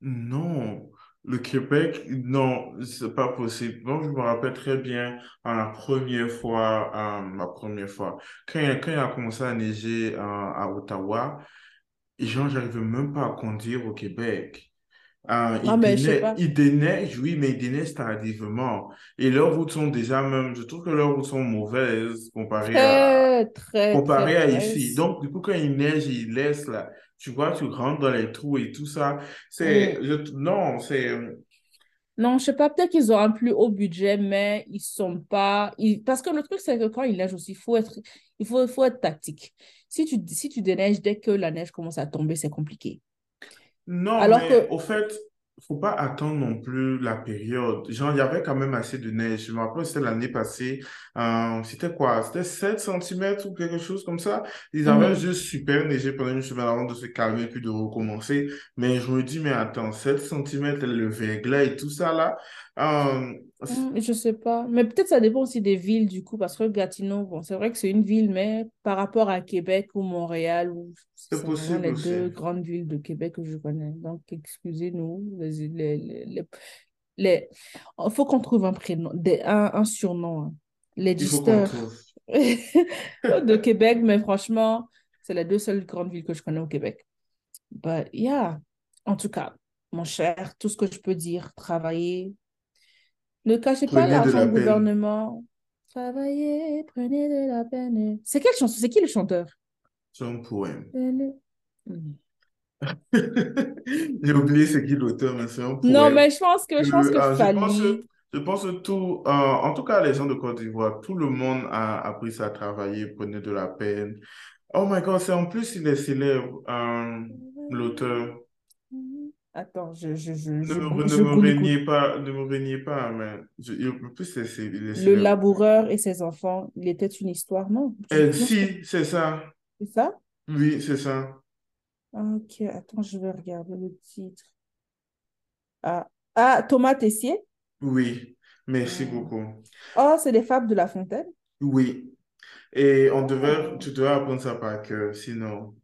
Non, le Québec, non, c'est pas possible. Donc, je me rappelle très bien la première fois, euh, la première fois, quand il, quand il a commencé à neiger euh, à Ottawa, genre, j'arrivais même pas à conduire au Québec. Euh, il, ah, il déneige, oui, mais il déneige tardivement. Et leurs routes sont déjà même, je trouve que leurs routes sont mauvaises comparées à, très, comparées à ici. Donc, du coup, quand il neige, il laisse là tu vois, tu rentres dans les trous et tout ça. C'est, non, c'est... Euh, non, je sais pas, peut-être qu'ils ont un plus haut budget, mais ils sont pas... Parce que le truc, c'est que quand il neige aussi, il faut être, il faut, faut être tactique. Si tu, si tu déneiges dès que la neige commence à tomber, c'est compliqué. Non, Alors mais que... au fait, faut pas attendre non plus la période. Genre, il y avait quand même assez de neige. Je me rappelle, c'était l'année passée. Euh, c'était quoi? C'était 7 cm ou quelque chose comme ça. Ils avaient mhm. juste super neigé pendant une semaine avant de se calmer puis de recommencer. Mais je me dis, mais attends, 7 cm, le verglas et tout ça là. Euh, je sais pas. Mais peut-être ça dépend aussi des villes du coup, parce que Gatineau, bon, c'est vrai que c'est une ville, mais par rapport à Québec ou Montréal, c'est les deux grandes villes de Québec que je connais. Donc, excusez-nous. Les, les, les, Il faut qu'on trouve un prénom, des, un, un surnom. Hein. Les de Québec, mais franchement, c'est les deux seules grandes villes que je connais au Québec. But yeah, en tout cas, mon cher, tout ce que je peux dire, travailler, ne cachez pas l'argent du gouvernement. Travaillez, prenez de la peine. C'est quelle chanson? C'est qui le chanteur? C'est un poème. J'ai oublié c'est qui l'auteur, mais c'est un poème. Non, mais je pense que je pense que euh, je pense, je pense que tout, euh, en tout cas les gens de Côte d'Ivoire, tout le monde a appris ça à travailler, prenez de la peine. Oh my God, c'est en plus il est célèbre, euh, l'auteur. Attends, je, je, je, ne, me, je ne me régnez pas, ne me régnez pas, mais plus c'est, c'est, Le laboureur et ses enfants, il était une histoire, non? Euh, si, c'est ça. C'est ça? Oui, c'est ça. Ok, attends, je vais regarder le titre. Ah, ah Thomas Tessier? Oui, merci Hmm. beaucoup. Oh, c'est des fables de La Fontaine? Oui, et on devait, Oh. tu devais apprendre ça par cœur, sinon,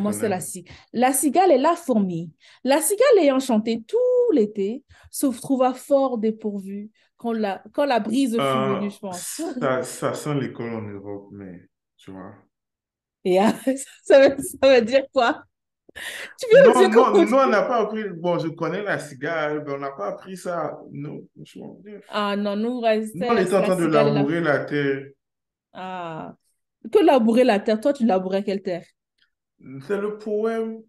moi, c'est la cigale. La cigale et la fourmi. La cigale ayant chanté tout l'été, se trouva fort dépourvue quand la, quand la brise fut Euh, venue, je pense. ça, ça sent l'école en Europe, mais tu vois. Et ah, ça veut, ça veut dire quoi? Tu viens de Non, dire non, nous, on n'a pas appris. Bon, je connais la cigale, mais on n'a pas appris ça. Non, franchement. Ah non, nous, Nous, on était en train de et la... labourer la terre. Ah. Que labourer la terre? Toi, tu labourais quelle terre? C'est le poème.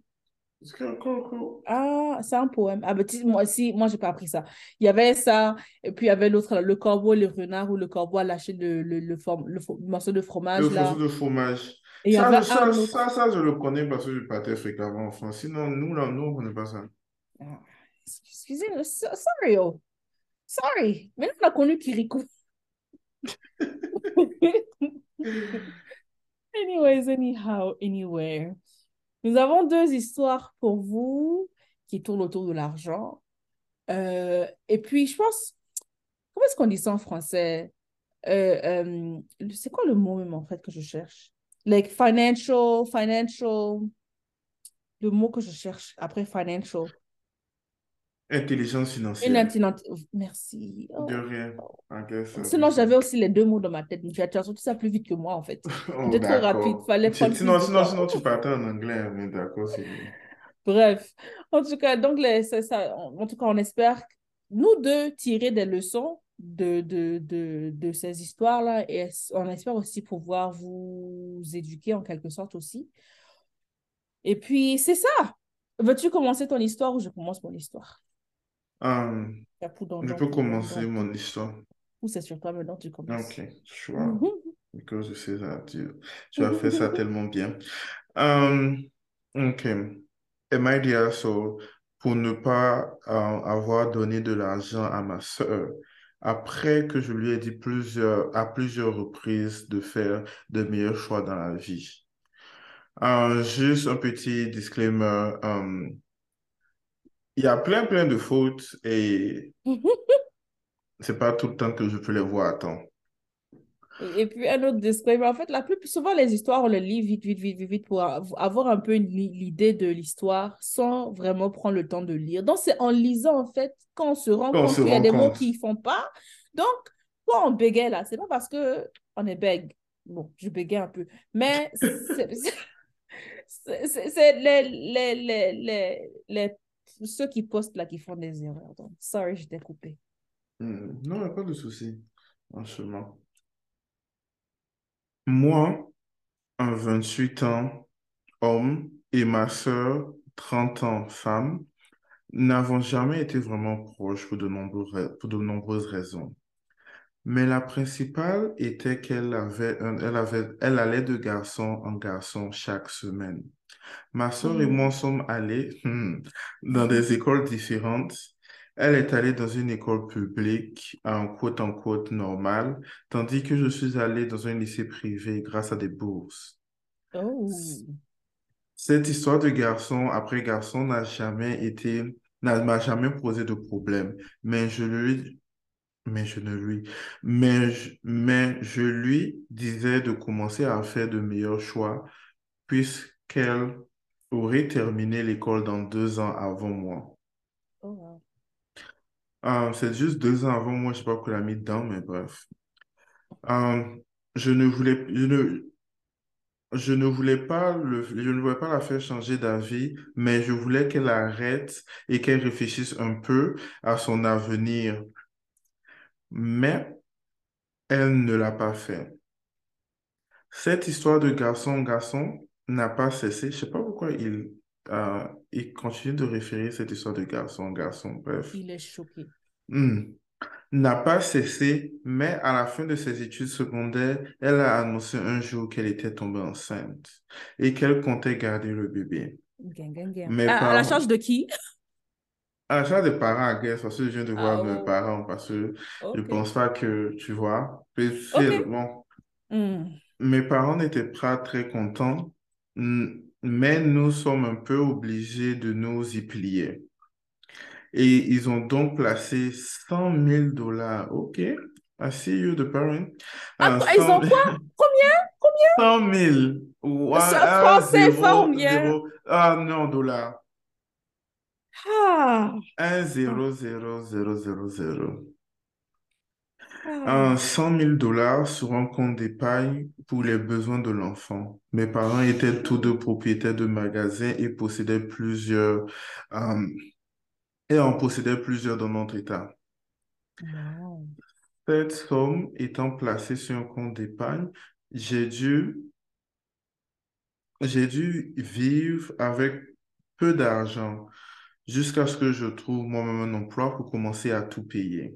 Ah, c'est un poème. Ah, ben, moi aussi, moi, j'ai pas appris ça. Il y avait ça, et puis il y avait l'autre, le corbeau le renard, où le corbeau a lâché le, le, le, form- le fo- morceau de fromage, Le faisceau de fromage. Et Ça, ça, ça, ça, je le connais parce que je partais fréquemment en France. Sinon, nous, là, nous, on ne connaît pas ça. Ah, Excusez-moi, so- sorry, oh. Sorry. Maintenant, on a connu Kirikou. Anyways, anyhow, anywhere. Nous avons deux histoires pour vous qui tournent autour de l'argent. Euh, et puis, je pense, comment est-ce qu'on dit ça en français? Euh, euh, c'est quoi le mot même en fait que je cherche? Like financial, financial, le mot que je cherche après financial. Intelligence Une financière. intelligence. Merci. Oh. De rien. I guess ça Sinon, j'avais aussi les deux mots dans ma tête. mais Tu as sorti ça plus vite que moi, en fait. Oh, J'étais trop rapide. Fallait prendre Sinon, sinon, sinon, tu partais en anglais, mais d'accord, c'est. Bref, en tout cas, donc les, ça, en, tout cas, on espère, nous deux, tirer des leçons de, de, de, de ces histoires-là et on espère aussi pouvoir vous éduquer en quelque sorte aussi. Et puis, c'est ça. Veux-tu commencer ton histoire ou je commence mon histoire? Don je peux commencer mon histoire. Ou c'est sur toi maintenant, tu commences. Ok, choix. Because je sais ça, tu, tu as fait ça tellement bien. Um, ok. Et my dear soul, pour ne pas euh, avoir donné de l'argent à ma sœur, après que je lui ai dit plusieurs, à plusieurs reprises de faire de meilleurs choix dans la vie? Euh, juste un petit disclaimer. euh, il y a plein, plein de fautes et c'est pas tout le temps que je peux les voir à temps. Et, puis, un autre disclaimer. En fait, la plus souvent, les histoires, on les lit vite, vite, vite, vite, vite pour av- avoir un peu l'idée de l'histoire sans vraiment prendre le temps de lire. Donc, c'est en lisant, en fait, qu'on se rend Quand compte qu'il y a des mots qui ne font pas. Donc, toi, on bégaye là. C'est pas parce que on est bègue. Bon, je bégaye un peu. Mais c'est les, les, les, les- ceux qui postent là qui font des erreurs. Donc, sorry, je t'ai coupé. Hmm, Non, il n'y a pas de souci, franchement. Moi, un 28 ans, homme, et ma sœur, 30 ans, femme, n'avons jamais été vraiment proches pour de nombreuses, pour de nombreuses raisons. Mais la principale était qu'elle avait elle avait, elle allait de garçon en garçon chaque semaine. Ma sœur et moi Mm. sommes allés hmm, dans des écoles différentes. Elle est allée dans une école publique, en quote en quote normale, tandis que je suis allé dans un lycée privé grâce à des bourses. Oh. Cette histoire de garçon après garçon n'a jamais été, n'a m'a jamais posé de problème, mais je lui, mais je ne lui, mais je, mais je lui disais de commencer à faire de meilleurs choix puisqu'elle aurait terminé l'école dans deux ans avant moi? Oh, wow. Euh, c'est juste deux ans avant moi, je sais pas pourquoi elle a mis dedans, mais bref. Euh, je ne voulais, je ne, je ne voulais pas le, je ne voulais pas la faire changer d'avis, mais je voulais qu'elle arrête et qu'elle réfléchisse un peu à son avenir. Mais elle ne l'a pas fait. Cette histoire de garçon-garçon n'a pas cessé. Je sais pas pourquoi il, euh, il continue de référer cette histoire de garçon-garçon. Bref. Il est choqué. Hmm. N'a pas cessé, mais à la fin de ses études secondaires, elle a annoncé un jour qu'elle était tombée enceinte et qu'elle comptait garder le bébé. Gang, gang, gang. Mes À, à la charge de qui? à la charge des parents, à guess, parce que je viens de voir Ah, mes oh, parents, parce que je ok. pense pas que, tu vois, mais c'est Ok. bon. Hmm. Mes parents n'étaient pas très contents. Mais nous sommes un peu obligés de nous y plier. Et ils ont donc placé 100 000 dollars. OK, I see you, the parent. Ah, Euh, ils ont 100 quoi? Combien? Combien? 100 000. Ou- C'est ah, en ah, français, combien? zéro. Ah non, dollars. Ah, 1, 0, 0, 0, 0, 0. Un 100 000 dollars sur un compte d'épargne pour les besoins de l'enfant. Mes parents étaient tous deux propriétaires de magasins et possédaient plusieurs, euh, et en possédaient plusieurs dans notre état. Wow. Cette somme étant placée sur un compte d'épargne, j'ai dû, j'ai dû vivre avec peu d'argent jusqu'à ce que je trouve moi-même un emploi pour commencer à tout payer.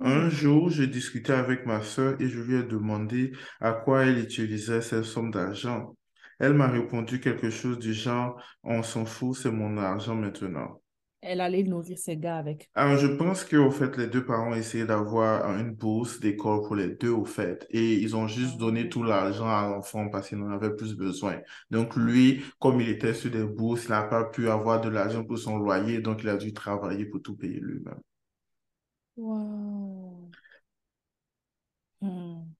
Un jour, je discutais avec ma sœur et je lui ai demandé à quoi elle utilisait cette somme d'argent. Elle m'a répondu quelque chose du genre, on s'en fout, c'est mon argent maintenant. Elle allait nourrir ses gars avec. Alors, je pense qu'au fait, les deux parents essayaient d'avoir une bourse d'école pour les deux, au fait. Et ils ont juste donné tout l'argent à l'enfant parce qu'il en avait plus besoin. Donc, lui, comme il était sur des bourses, il n'a pas pu avoir de l'argent pour son loyer, donc il a dû travailler pour tout payer lui-même. Wow. Hmm.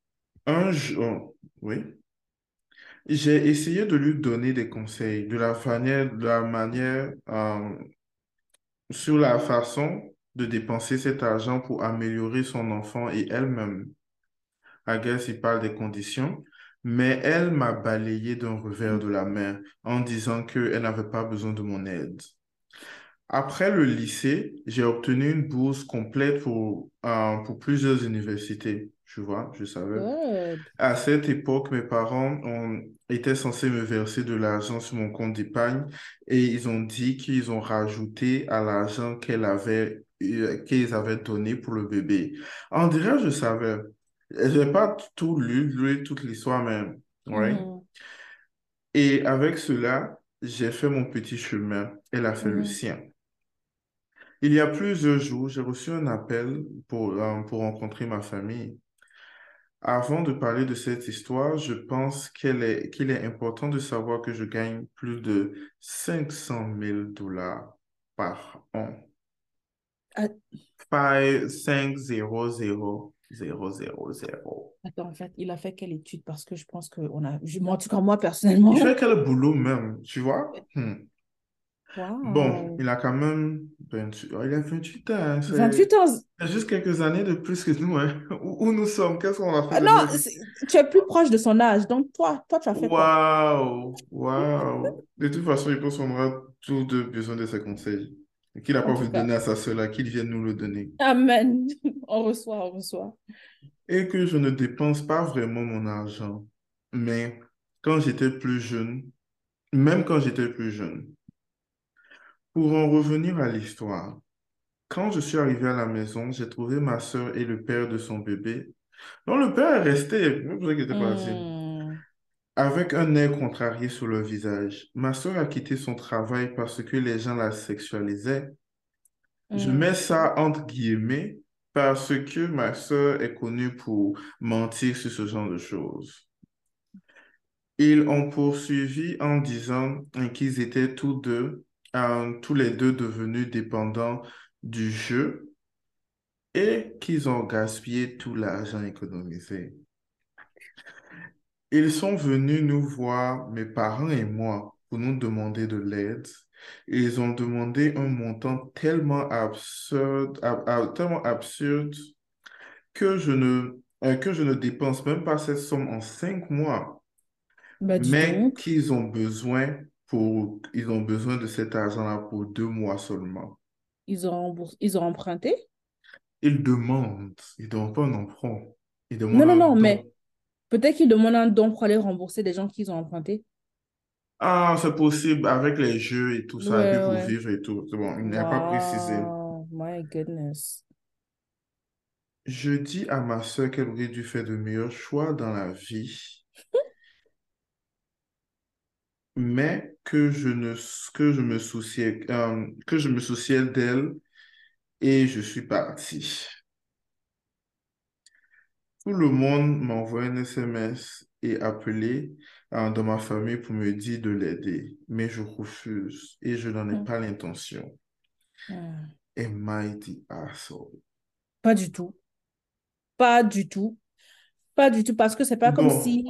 Un jour, oui. J'ai essayé de lui donner des conseils de la manière, de euh, sur la façon de dépenser cet argent pour améliorer son enfant et elle-même. I guess il parle des conditions, mais elle m'a balayé d'un revers de la main en disant qu'elle n'avait pas besoin de mon aide. Après le lycée, j'ai obtenu une bourse complète pour, euh, pour plusieurs universités. Tu vois, je savais. Good. À cette époque, mes parents ont, étaient censés me verser de l'argent sur mon compte d'épargne et ils ont dit qu'ils ont rajouté à l'argent qu'elle avait, euh, qu'ils avaient donné pour le bébé. En dirait, je savais. Je n'ai pas tout lu, lu toute l'histoire, mais, ouais. Mhm. Et avec cela, j'ai fait mon petit chemin. Elle a fait le Mhm. sien. Il y a plusieurs jours, j'ai reçu un appel pour, euh, pour rencontrer ma famille. Avant de parler de cette histoire, je pense qu'elle est, qu'il est important de savoir que je gagne plus de 500 000 dollars par an. Ah, 5, 5, 0, 0, 0, 0, 0. Attends, en fait, il a fait quelle étude? Parce que je pense que on a... je- moi, en tout cas, moi, personnellement... Il fait quel boulot même, tu vois? Hmm. Bon, il a quand même 28, oh, il a 28 ans, hein, c'est 28 ans. c'est juste quelques années de plus que nous, hein. Où, où nous sommes, qu'est-ce qu'on a fait Ah, non, tu es plus proche de son âge. Donc, toi, toi, tu as fait? Waouh, waouh. De toute façon, il pense qu'on aura tous deux besoin de ses conseils. Qu'il n'a pas voulu donner à sa sœur qu'il vienne nous le donner. Amen. On reçoit, on reçoit. Et que je ne dépense pas vraiment mon argent. Mais quand j'étais plus jeune, même quand j'étais plus jeune, pour en revenir à l'histoire, quand je suis arrivé à la maison, j'ai trouvé ma sœur et le père de son bébé. Non, le père est resté, ne vous inquiétez pas assez. Hmm. Avec un air contrarié sur le visage. Ma sœur a quitté son travail parce que les gens la sexualisaient. Je Hmm. mets ça entre guillemets parce que ma sœur est connue pour mentir sur ce genre de choses. Ils ont poursuivi en disant qu'ils étaient tous deux, euh, tous les deux devenus dépendants du jeu et qu'ils ont gaspillé tout l'argent économisé. Ils sont venus nous voir, mes parents et moi, pour nous demander de l'aide. Ils ont demandé un montant tellement absurde, ab- ab- tellement absurde que je ne, euh, que je ne dépense même pas cette somme en cinq mois, Bah, mais qu'ils ont besoin pour, ils ont besoin de cet argent-là pour deux mois seulement. Ils ont ils ont emprunté? Ils demandent, ils ne demandent pas un emprunt, ils Non, demandent non, non, mais peut-être qu'ils demandent un don pour aller rembourser des gens qu'ils ont empruntés. Ah, c'est possible avec les jeux et tout ça, Ouais, pour ouais. vivre et tout. C'est bon, il n'a pas précisé. Wow, my goodness. Je dis à ma soeur qu'elle aurait dû faire de meilleurs choix dans la vie, mais que je ne, que je me souciais, euh, que je me souciais d'elle et je suis parti. Tout le monde m'envoie un SMS et appelé euh, dans ma famille pour me dire de l'aider, mais je refuse et je n'en ai Mm. pas l'intention. Mm. Am I the asshole? Pas du tout. Pas du tout. Pas du tout. Parce que c'est pas comme si.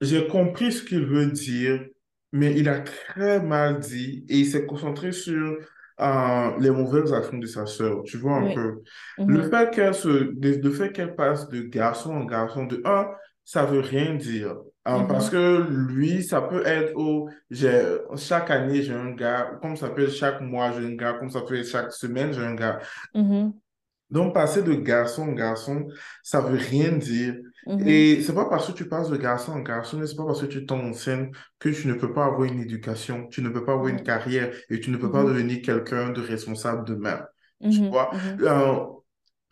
j'ai compris ce qu'il veut dire, mais il a très mal dit et il s'est concentré sur euh, les mauvaises actions de sa sœur. Tu vois un Oui. peu? Le Mhm. fait qu'elle se, le le fait qu'elle passe de garçon en garçon, de un, ça veut rien dire. Parce Mhm. que lui, ça peut être au, j'ai, chaque année, j'ai un gars, comme ça peut être chaque mois, j'ai un gars, comme ça peut être chaque semaine, j'ai un gars. Mhm. Donc, passer de garçon en garçon, ça veut rien dire. Mhm. Et c'est pas parce que tu passes de garçon en garçon, c'est pas parce que tu tombes enceinte que tu ne peux pas avoir une éducation, tu ne peux pas avoir une Mhm. carrière et tu ne peux pas Mhm. devenir quelqu'un de responsable demain. Tu Mhm. vois? Euh,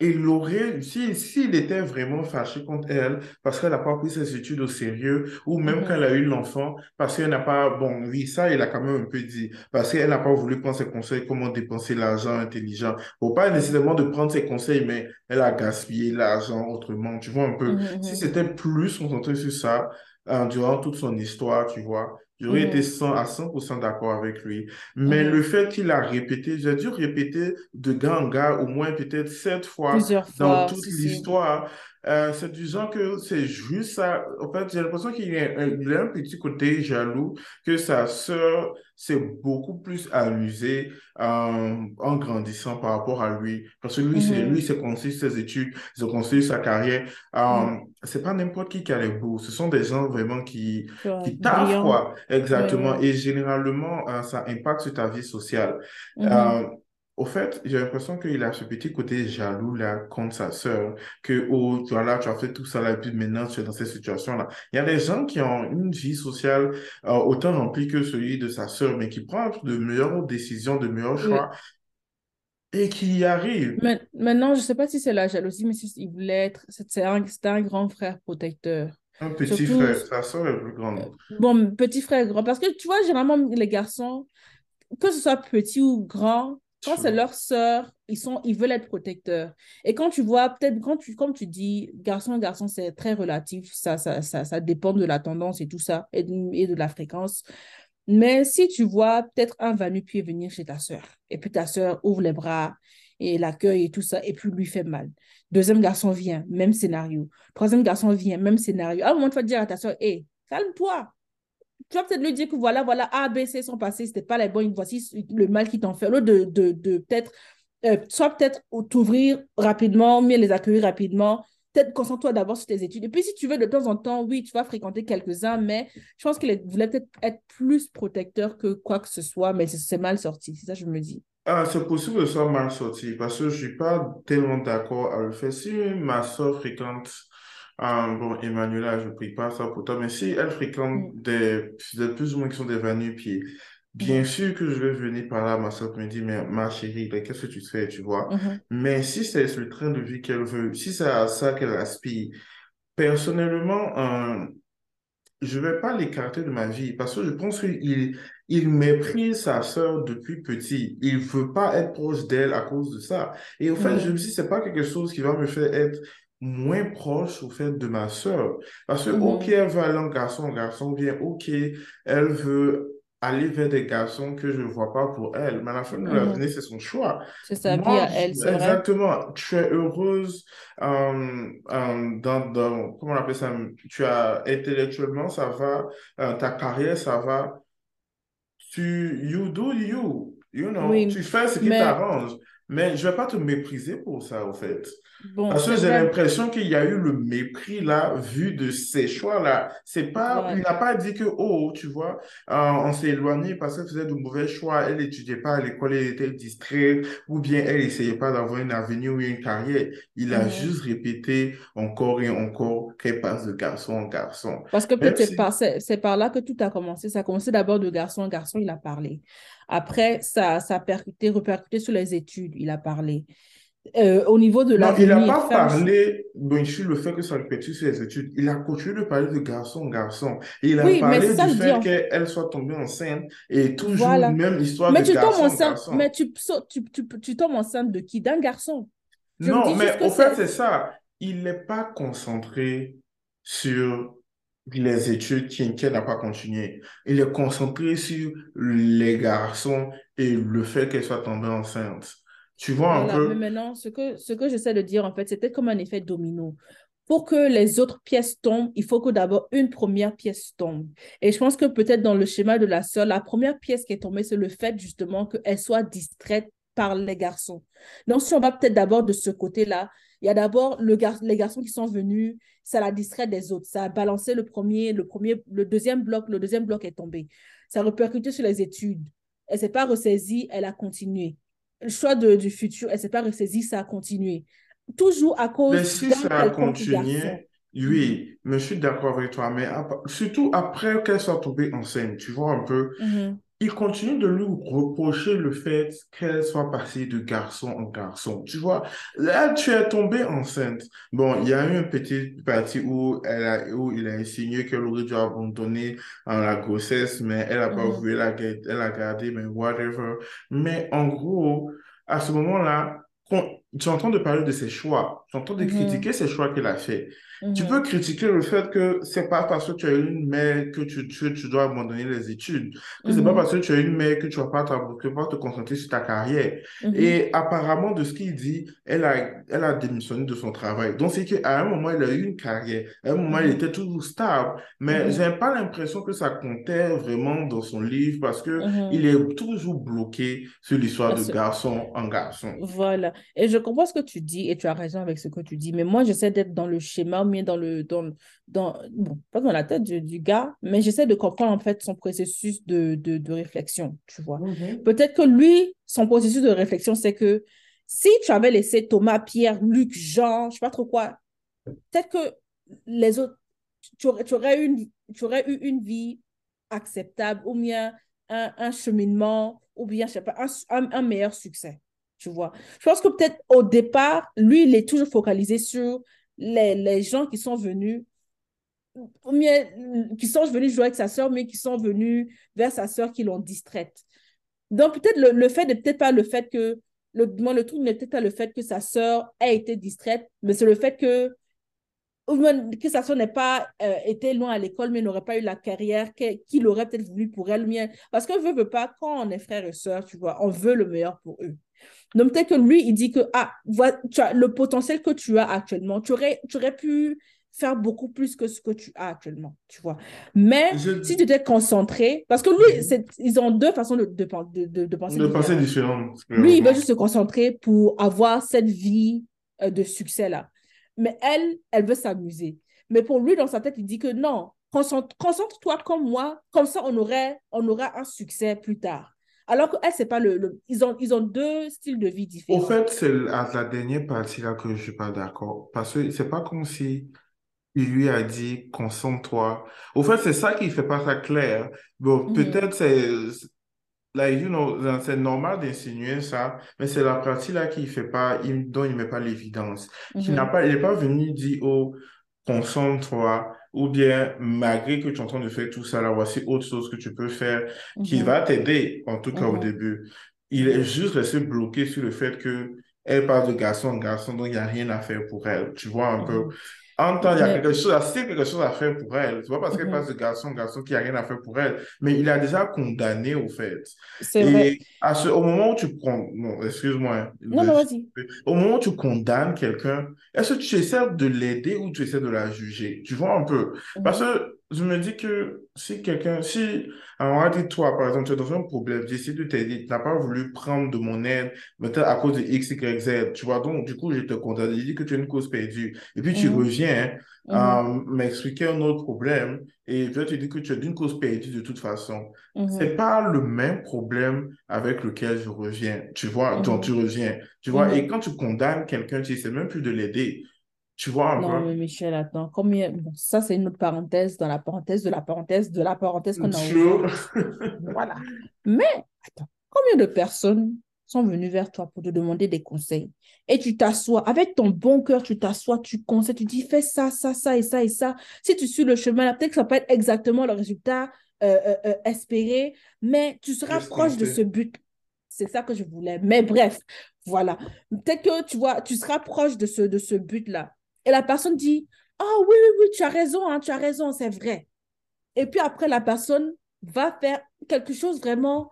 il aurait, si, s'il était vraiment fâché contre elle parce qu'elle n'a pas pris ses études au sérieux, ou même quand Mhm. elle a eu l'enfant, parce qu'elle n'a pas, bon, oui, ça, il a quand même un peu dit, parce qu'elle n'a pas voulu prendre ses conseils, comment dépenser l'argent intelligent. Faut pas nécessairement de prendre ses conseils, mais elle a gaspillé l'argent autrement, tu vois un peu. Mhm. Si Mhm. c'était plus concentré sur ça, euh, durant toute son histoire, tu vois, j'aurais été. 100 à 100% d'accord avec lui. Mais le fait qu'il a répété, j'ai dû répéter de gars en gars au moins peut-être sept fois Plusieurs dans fois, toute l'histoire. Euh, c'est du genre que c'est juste ça. En fait, j'ai l'impression qu'il y a un, il a un petit côté jaloux, que sa sœur s'est beaucoup plus amusée euh, en grandissant par rapport à lui. Parce que lui, c'est, lui, Mhm. s'est construit ses études, il s'est construit sa carrière. Euh, Mhm. c'est pas n'importe qui qui a les beaux. Ce sont des gens vraiment qui, Tu vois, qui taffent, quoi. Exactement. Et généralement, euh, ça impacte sur ta vie sociale. Mhm. Euh, au fait, j'ai l'impression qu'il a ce petit côté jaloux là contre sa sœur, que oh, tu vois là, tu as fait tout ça là, et puis maintenant tu es dans cette situation-là. Il y a des gens qui ont une vie sociale euh, autant remplie que celui de sa sœur, mais qui prennent de meilleures décisions, de meilleurs Oui. choix et qui y arrivent. Mais, maintenant, je sais pas si c'est la jalousie, mais si il voulait être. C'était un, un grand frère protecteur. Un petit Surtout, frère, sa sœur est plus grande. bon, petit frère, grand. Parce que tu vois, généralement, les garçons, que ce soit petit ou grand, quand c'est leur sœur, ils sont, ils veulent être protecteurs. Et quand tu vois, peut-être, quand tu, comme tu dis, garçon, garçon, c'est très relatif. Ça, ça, ça, ça dépend de la tendance et tout ça, et de, et de la fréquence. Mais si tu vois peut-être un va-nu-pied venir chez ta sœur, et puis ta sœur ouvre les bras et l'accueille et tout ça, et puis lui fait mal. Deuxième garçon vient, même scénario. Troisième garçon vient, même scénario. À un moment, tu vas dire à ta sœur, hé, calme-toi. Tu vas peut-être lui dire que voilà, voilà, A, B, C sont passés, c'était pas les bonnes, voici le mal qui t'en fait. Au lieu de, de, peut-être, euh, soit peut-être t'ouvrir rapidement, mieux les accueillir rapidement, peut-être concentre-toi d'abord sur tes études. Et puis, si tu veux, de temps en temps, oui, tu vas fréquenter quelques-uns, mais je pense qu'il voulait peut-être être plus protecteur que quoi que ce soit, mais c'est mal sorti. C'est ça que je me dis. Ah, c'est possible que ce soit mal sorti parce que je suis pas tellement d'accord à le faire. Si ma soeur fréquente, euh, bon, Emmanuela, je ne prie pas ça pour toi, mais si elle fréquente Mm. des, des plus ou moins qui sont des va-nu-pieds, bien Mhm. sûr que je vais venir par là, ma soeur me dit, mais ma chérie, qu'est-ce que tu fais, tu vois? Mhm. Mais si c'est le train de vie qu'elle veut, si c'est à ça qu'elle aspire, personnellement, euh, je ne vais pas l'écarter de ma vie parce que je pense qu'il il méprise sa sœur depuis petit. Il ne veut pas être proche d'elle à cause de ça. Et au fait, je me dis, ce n'est pas quelque chose qui va me faire être moins proche au fait de ma sœur. Parce que, ok, Mhm. elle veut aller en garçon, en garçon, bien, ok, elle veut aller vers des garçons que je ne vois pas pour elle. Mais à la fin de la Mhm. journée, c'est son choix. C'est sa vie à elle, c'est exactement, tu es heureuse euh, euh, dans, dans, comment on appelle ça, tu as intellectuellement, ça va, euh, ta carrière, ça va, tu, you do you, you know, tu fais ce qui mais t'arrange, mais je vais pas te mépriser pour ça, au fait. bon, Parce que j'ai l'impression qu'il y a eu le mépris là, vu de ces choix-là. C'est pas, il n'a pas dit que, oh, tu vois, euh, on s'est éloigné parce qu'elle faisait de mauvais choix, elle n'étudiait pas à l'école, elle était distraite, ou bien elle essayait pas d'avoir une avenir ou une carrière. Il a juste répété encore et encore qu'elle passe de garçon en garçon. Parce que peut-être si, c'est par là que tout a commencé. Ça a commencé d'abord de garçon en garçon, il a parlé. Après, ça, ça a percuté, repercuté sur les études, il a parlé. Euh, au niveau de non, il n'a pas parlé, bon, sur le fait que ça répétait sur les études. Il a continué de parler de garçon en garçon. Et il a Oui, parlé du fait qu'elle soit tombée enceinte et toujours Voilà. même histoire Mais de tu tombes garçon en enceinte, garçon. mais tu, tu, tu, tu tombes enceinte de qui? D'un garçon. Je Non, mais au fait, c'est ça. Il n'est pas concentré sur les études qui, qui n'a pas continué. Il est concentré sur les garçons et le fait qu'elle soit tombée enceinte. Tu vois un Voilà, mais peu? maintenant, ce que, ce que j'essaie de dire, en fait, c'était comme un effet domino. Pour que les autres pièces tombent, il faut que d'abord une première pièce tombe. Et je pense que peut-être dans le schéma de la sœur, la première pièce qui est tombée, c'est le fait justement qu'elle soit distraite par les garçons. Donc, si on va peut-être d'abord de ce côté-là, il y a d'abord le gar les garçons qui sont venus, ça la distrait des autres. Ça a balancé le premier, le premier, le deuxième bloc, le deuxième bloc est tombé. Ça a répercuté sur les études. Elle ne s'est pas ressaisie, elle a continué. Le choix de, du futur, elle ne s'est pas ressaisie, ça a continué. Toujours à Mais cause si d'un ça a continué, oui, mais je suis d'accord avec toi, mais ap- surtout après qu'elle soit tombée enceinte, tu vois un peu, mhm, il continue de lui reprocher le fait qu'elle soit passée de garçon en garçon. Tu vois, là, tu es tombée enceinte. Bon, il y a eu une petite partie où, elle a, où il a insinué qu'elle aurait dû abandonner en la grossesse, mais elle n'a pas mhm, voulu, elle a, ga- elle a gardé, mais whatever. Mais en gros, à ce moment-là, quand tu es en train de parler de ses choix, tu es en train de mhm, critiquer ses choix qu'elle a fait. Tu peux mhm, critiquer le fait que c'est pas parce que tu as une mère que tu, tu, tu dois abandonner les études que c'est pas mhm, parce que tu as une mère que tu vas pas, que vas te concentrer sur ta carrière. mhm, Et apparemment, de ce qu'il dit, elle a, elle a démissionné de son travail. Donc, c'est qu'à un moment, elle a eu une carrière. À un moment, elle mhm, était toujours stable. Mais mhm, j'ai pas l'impression que ça comptait vraiment dans son livre parce que il mhm. est toujours bloqué sur l'histoire de garçon en garçon. Voilà. Et je comprends ce que tu dis et tu as raison avec ce que tu dis. Mais moi, j'essaie d'être dans le schéma, mais dans le, dans, dans, bon, pas dans la tête du, du gars, mais j'essaie de comprendre en fait son processus de, de, de réflexion, tu vois. Mhm. Peut-être que lui, son processus de réflexion, c'est que si tu avais laissé Thomas, Pierre, Luc, Jean, je sais pas trop quoi, peut-être que les autres, tu aurais, tu aurais une, tu aurais eu une vie acceptable ou bien un, un cheminement ou bien, je sais pas, un, un, un meilleur succès. Tu vois. Je pense que peut-être au départ, lui, il est toujours focalisé sur les, les gens qui sont venus, bien qui sont venus jouer avec sa sœur, mais qui sont venus vers sa sœur qui l'ont distraite. Donc, peut-être le, le fait de peut-être pas le fait que le, moi, le truc n'est peut-être pas le fait que sa sœur ait été distraite, mais c'est le fait que que sa soeur n'ait pas euh, été loin à l'école, mais n'aurait pas eu la carrière qu'il aurait peut-être voulu pour elle. Parce qu'on veut, veut pas, quand on est frère et soeur, tu vois, on veut le meilleur pour eux. Donc peut-être que lui, il dit que ah, voilà, tu as le potentiel que tu as actuellement, tu aurais, tu aurais pu faire beaucoup plus que ce que tu as actuellement, tu vois. Mais si tu t'es concentré, parce que lui, ils ont deux façons de, de, de, de penser De pensée différentes. différente, Lui, il veut juste se concentrer pour avoir cette vie euh, de succès-là. Mais elle, elle veut s'amuser. Mais pour lui, dans sa tête, il dit que non, concentre-toi comme moi, comme ça, on, aurait, on aura un succès plus tard. Alors qu'elle, c'est pas le, le, ils, ont, ils ont deux styles de vie Au différents. fait, c'est à la dernière partie-là que je suis pas d'accord. Parce que c'est pas comme si il lui a dit concentre-toi. Au fait, c'est ça qui fait pas ça clair. Bon, Mm -hmm. peut-être c'est, like, you know, c'est normal d'insinuer ça, mais c'est la partie-là qui fait pas, il, dont il met pas l'évidence. Mm Qui n'a pas, il n'est pas venu dire, oh, concentre-toi, ou bien, malgré que tu es en train de faire tout ça, là, voici autre chose que tu peux faire Mm qui -hmm. va t'aider, en tout Mm cas au -hmm. début. Il est juste resté bloqué sur le fait que elle parle de garçon en garçon, donc il n'y a rien à faire pour elle. Tu vois un peu. -hmm. En temps, il y a quelque chose, à- c'est quelque chose à faire pour elle. Tu vois, parce mm qu'elle passe -hmm. de garçon garçon qu'il n'y a rien à faire pour elle. Mais il a déjà condamné, au fait. c'est vrai. À ce, au moment où tu con- non, excuse-moi, Non, non, vas-y. au moment où tu condamnes quelqu'un, est-ce que tu essaies de l'aider ou tu essaies de la juger? Tu vois un peu? Mm Parce que je me dis que si quelqu'un, si, alors on va dire toi, par exemple, tu es dans un problème, j'essaie de t'aider, tu n'as pas voulu prendre de mon aide, peut-être à cause de X, Y, Z, tu vois, donc du coup, je te condamne, je dis que tu as une cause perdue. Et puis tu reviens euh, m'expliquer un autre problème et je te dis que tu as une cause perdue de toute façon. -hmm. C'est pas le même problème avec lequel je reviens, tu vois, dont tu Mm reviens, tu vois, et quand tu condamnes quelqu'un, tu sais même plus de l'aider, tu vois un Non, peu? mais Michel, attends, combien... Bon, ça, c'est une autre parenthèse dans la parenthèse de la parenthèse de la parenthèse qu'on a. Voilà. Mais, attends, combien de personnes sont venues vers toi pour te demander des conseils? Et tu t'assois, avec ton bon cœur, tu t'assois, tu conseilles, tu dis, fais ça, ça, ça et ça et ça. Si tu suis le chemin, peut-être que ça peut être exactement le résultat euh, euh, euh, espéré, mais tu seras proche de ce but. C'est ça que je voulais. Mais bref, voilà. Peut-être que tu vois, tu seras proche de ce, de ce but-là. Et la personne dit, oh oui, oui, oui, tu as raison, hein, tu as raison, c'est vrai. Et puis après, la personne va faire quelque chose vraiment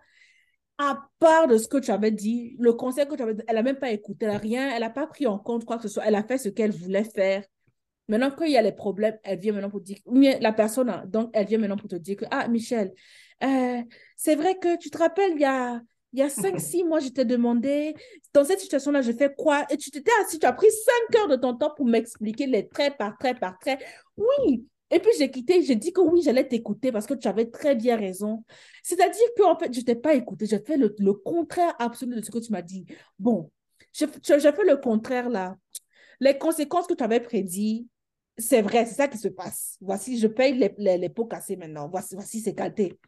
à part de ce que tu avais dit, le conseil que tu avais dit, elle n'a même pas écouté, elle n'a rien, elle n'a pas pris en compte quoi que ce soit, elle a fait ce qu'elle voulait faire. Maintenant, quand il y a les problèmes, elle vient maintenant pour dire, la personne, donc elle vient maintenant pour te dire que, ah, Michel, euh, c'est vrai que tu te rappelles, il y a, il y a 5-6 mois, je t'ai demandé, dans cette situation-là, je fais quoi? Et tu t'étais assis, tu as pris 5 heures de ton temps pour m'expliquer les traits par trait par trait. Oui. Et puis j'ai quitté, j'ai dit que oui, j'allais t'écouter parce que tu avais très bien raison. C'est-à-dire qu'en fait, je ne t'ai pas écouté, j'ai fait le, contraire absolu de ce que tu m'as dit. Bon, j'ai fait le contraire là. Les conséquences que tu avais prédit, c'est vrai, c'est ça qui se passe. Voici, je paye les, les, les pots cassés maintenant. Voici, voici c'est qualité.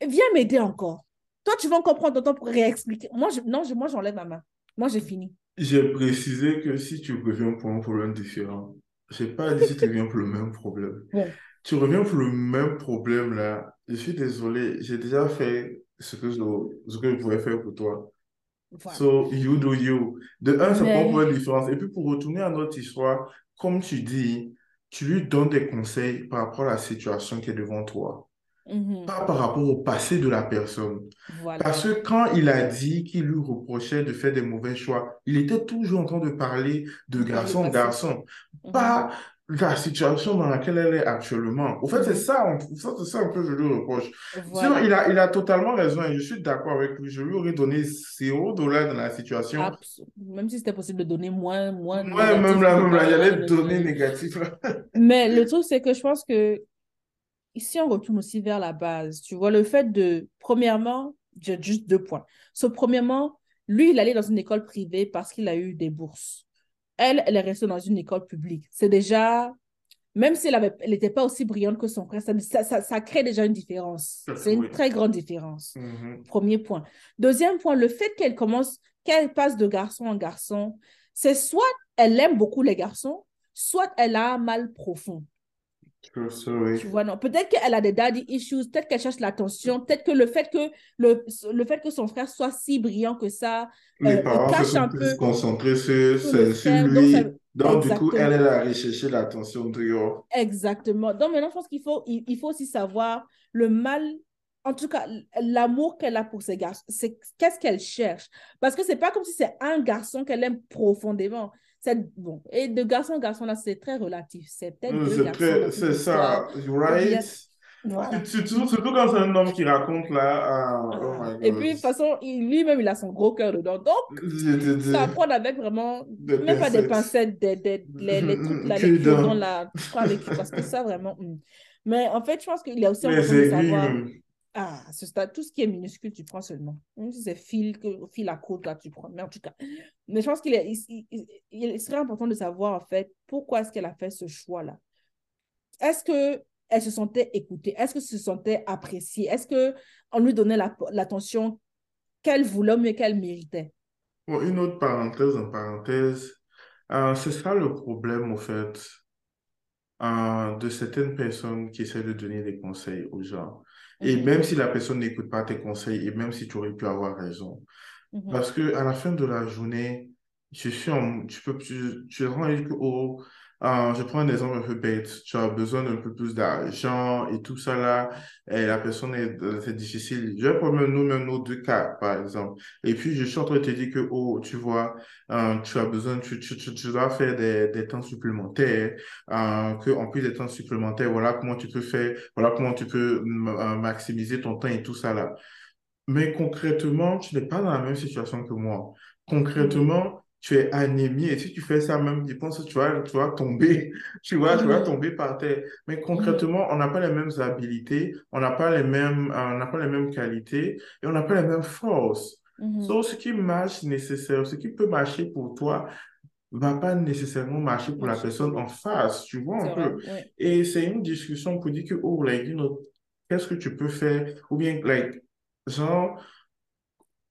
Viens m'aider encore. Toi, tu vas encore prendre ton temps pour réexpliquer. Moi, je, non, je, moi, j'enlève ma main. Moi, j'ai fini. J'ai précisé que si tu reviens pour un problème différent, je n'ai pas dit si tu reviens pour le même problème. Tu reviens pour le même problème là. Je suis désolé, j'ai déjà fait ce que je, ce que je pouvais faire pour toi. So, you do you. De un, ça prend pour une différence. Et puis, pour retourner à notre histoire, comme tu dis, tu lui donnes des conseils par rapport à la situation qui est devant toi. Mm-hmm. Pas par rapport au passé de la personne. Parce que quand il a dit qu'il lui reprochait de faire des mauvais choix, il était toujours en train de parler de garçon garçon, mm-hmm. pas la situation dans laquelle elle est actuellement. Au fait, c'est mm-hmm. ça, c'est ça un peu je lui reproche. Sinon, il a, il a totalement raison et je suis d'accord avec lui. Je lui aurais donné zéro dollar dans la situation. Même si c'était possible de donner moins, moins. Ouais, même là, même là, il y avait donner négatif. Mais le truc, c'est que je pense que ici, on retourne aussi vers la base. Tu vois, le fait de, premièrement, j'ai juste deux points. So, premièrement, lui, il allait dans une école privée parce qu'il a eu des bourses. Elle, elle est restée dans une école publique. C'est déjà, même si elle n'était pas aussi brillante que son frère, ça, ça, ça, crée déjà une différence. C'est une très grande différence. Mm-hmm. Premier point. Deuxième point, le fait qu'elle commence, qu'elle passe de garçon en garçon, c'est soit elle aime beaucoup les garçons, soit elle a un mal profond. Tu vois, non. Peut-être qu'elle a des daddy issues, peut-être qu'elle cherche l'attention, peut-être que le fait que, le, le fait que son frère soit si brillant que ça, les euh, parents cache un peu. concentrer sur, sur, lui. Donc, du coup, elle, elle a recherché l'attention dehors. Exactement. Donc, maintenant, je pense qu'il faut, il, faut aussi savoir le mal en tout cas, l'amour qu'elle a pour ses garçons, c'est qu'est-ce qu'elle cherche? Parce que c'est pas comme si c'est un garçon qu'elle aime profondément bon. Et de garçon en garçon, là, c'est très relatif. C'est peut-être mmh, C'est ça, right? Surtout, quand c'est un homme qui raconte là. Euh, oh Et puis, de toute façon, lui-même, il a son gros cœur dedans. Donc, ça apprend avec vraiment, même pas des pincettes, des, des, les, les trucs là, les dans la. Parce que ça, vraiment. Mais en fait, je pense qu'il est aussi important de savoir. Ah, ce stade, tout ce qui est minuscule, tu prends seulement. C'est fil, fil à côte, là, tu prends. Mais en tout cas, mais je pense qu'il est, il, serait important de savoir, en fait, pourquoi est-ce qu'elle a fait ce choix-là. Est-ce qu'elle se sentait écoutée? Est-ce qu'elle se sentait appréciée? Est-ce qu'on lui donnait l'attention qu'elle voulait, mais qu'elle méritait? Bon, une autre parenthèse en parenthèse, euh, c'est ça le problème, en fait, euh, de certaines personnes qui essaient de donner des conseils aux gens. Et mhm. même si la personne n'écoute pas tes conseils, et même si tu aurais pu avoir raison. Mhm. Parce que à la fin de la journée, je suis en, tu peux, tu, tu rends que, oh, euh, je prends un exemple un peu bête. Tu as besoin d'un peu plus d'argent et tout ça là. Et la personne est, c'est difficile. Je vais prendre nous-mêmes nos deux cas, par exemple. Et puis, je suis en train de te dire que, oh, tu vois, euh, tu as besoin, tu, tu, tu, dois faire des, des temps supplémentaires, euh, que en plus des temps supplémentaires, voilà comment tu peux faire, voilà comment tu peux euh, maximiser ton temps et tout ça là. Mais concrètement, tu n'es pas dans la même situation que moi. Concrètement, tu es anémie et si tu fais ça même, tu penses que tu vas, tu vas tomber, tu vois, tu vas tomber par terre. Mais concrètement, on n'a pas les mêmes habilités, on n'a pas les mêmes, on n'a pas les mêmes qualités et on n'a pas les mêmes forces. Donc, mhm. ce qui marche nécessaire, ce qui peut marcher pour toi, va pas nécessairement marcher pour la personne en face, tu vois un peu? Et c'est une discussion pour dire que, oh, like, you know, qu'est-ce que tu peux faire? Ou bien, like, genre,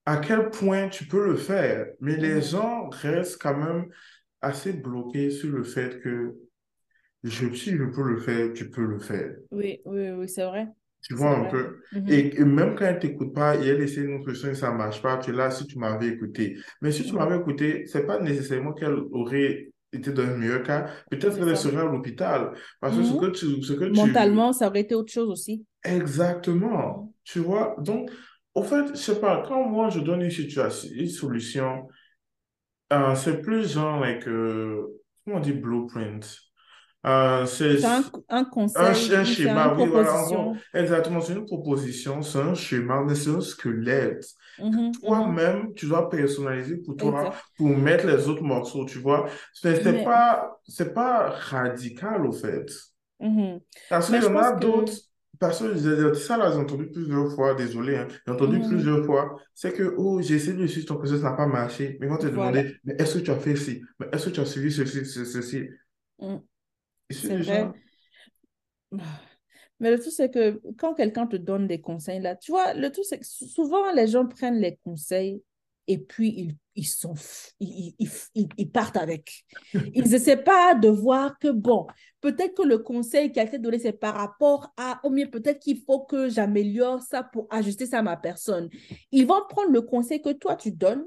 à quel point tu peux le faire. Mais les mhm. gens restent quand même assez bloqués sur le fait que je, si je peux le faire, tu peux le faire. Oui, oui, oui, c'est vrai. Tu vois un peu? Mhm. et, même quand elle ne t'écoute pas et elle essaie une autre chose et ça ne marche pas, tu es là si tu m'avais écouté. Mais si tu m'avais écouté, ce n'est pas nécessairement qu'elle aurait était dans un meilleur cas, peut-être qu'elle serait à l'hôpital. Parce que ce Mhm. que tu, ce que tu... Mentalement, ça aurait été autre chose aussi. Exactement. Tu vois? Donc, au fait, je sais pas, quand moi je donne une situation, une solution, euh, c'est plus genre, like, euh, comment on dit blueprint? Euh, c'est C'est un, un un, conseil sch- un ou c'est une schéma, oui, voilà, gros, exactement, c'est une proposition, c'est un schéma, mais c'est un squelette que Mhm, mhm. toi-même, tu dois personnaliser pour toi, Exact. pour mettre les autres morceaux, tu vois. C'est c'est Mais, pas, c'est pas radical, au fait. mhm. Parce qu'il y en a d'autres. Parce que j'ai- ça, là, j'ai entendu plusieurs fois, désolé, hein, j'ai entendu mhm, plusieurs fois, c'est que, oh, j'ai essayé de suivre ton processus, ça n'a pas marché. Mais vont te Voilà. demander, mais est-ce que tu as fait ci? Mais est-ce que tu as suivi ceci, ceci? Mm, Et c'est vrai. Mais le truc, c'est que quand quelqu'un te donne des conseils, là, tu vois, le truc, c'est que sou- souvent, les gens prennent les conseils et puis ils, ils, sont, partent avec. Ils n'essaient pas de voir que, bon, peut-être que le conseil qui a été donné, c'est par rapport à, ou bien peut-être qu'il faut que j'améliore ça pour ajuster ça à ma personne. Ils vont prendre le conseil que toi, tu donnes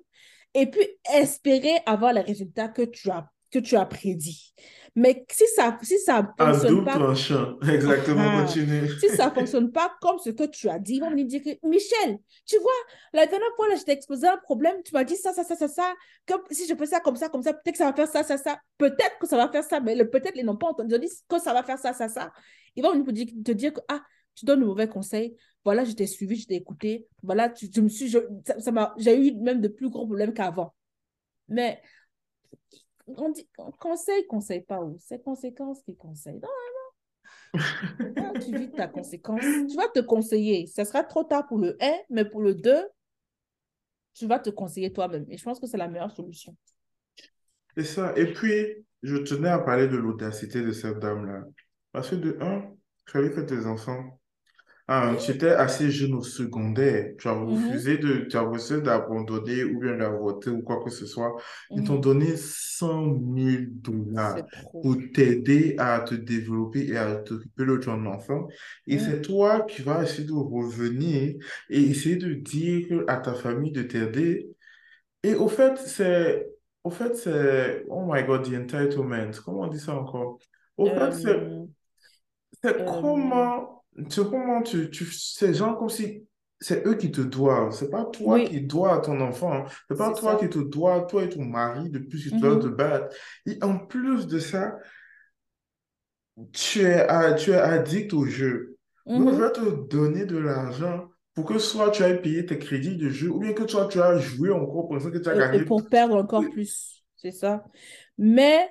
et puis espérer avoir les résultats que tu as, que tu as prédits. Mais si ça si ça fonctionne pas tranchant. Exactement, ah, continue. si ça ne fonctionne pas comme ce que tu as dit, ils vont venir dire que Michel, tu vois, la dernière fois, là, je t'ai exposé un problème, tu m'as dit ça, ça, ça, ça, ça, que si je fais ça comme ça, comme ça, peut-être que ça va faire ça, ça, ça, peut-être que ça va faire ça, mais le peut-être, ils n'ont pas entendu, ils ont dit que ça va faire ça, ça, ça. Ils vont venir te dire, te dire que, ah, tu donnes le mauvais conseil, voilà, je t'ai suivi, je t'ai écouté, voilà, tu, je me suis, je, ça, ça m'a, j'ai eu même de plus gros problèmes qu'avant. Mais on dit conseil, conseil pas où C'est conséquences qui conseillent. Non, Là, tu vis ta conséquence. Tu vas te conseiller. Ça sera trop tard pour le 1, mais pour le 2, tu vas te conseiller toi-même. Et je pense que c'est la meilleure solution. C'est ça. Et puis, je tenais à parler de l'audacité de cette dame-là. Parce que de un, tu avais fait tes enfants. Ah, tu étais assez jeune au secondaire. Tu as Mhm, refusé de, tu as refusé d'abandonner ou bien d'avorter ou quoi que ce soit. Ils t'ont mhm. donné 100 000 dollars pour t'aider à te développer et à t'occuper de ton enfant. Et Mhm. c'est toi qui vas essayer de revenir et essayer de dire à ta famille de t'aider. Et au fait, c'est, au fait, c'est, oh my God, the entitlement. Comment on dit ça encore? Au fait, c'est, Euh, c'est euh, comment, c'est comment tu, tu, c'est genre comme si c'est eux qui te doivent. C'est pas toi qui dois à ton enfant. hein. C'est pas toi qui te dois, toi et ton mari, depuis que tu dois te Mhm, battre. Et en plus de ça, tu es, tu es addict au jeu. Donc, je mhm. vais te donner de l'argent pour que soit tu ailles payer tes crédits de jeu ou bien que toi, tu as joué encore pensant que tu as Et, et gagné. pour perdre encore plus, c'est ça. Mais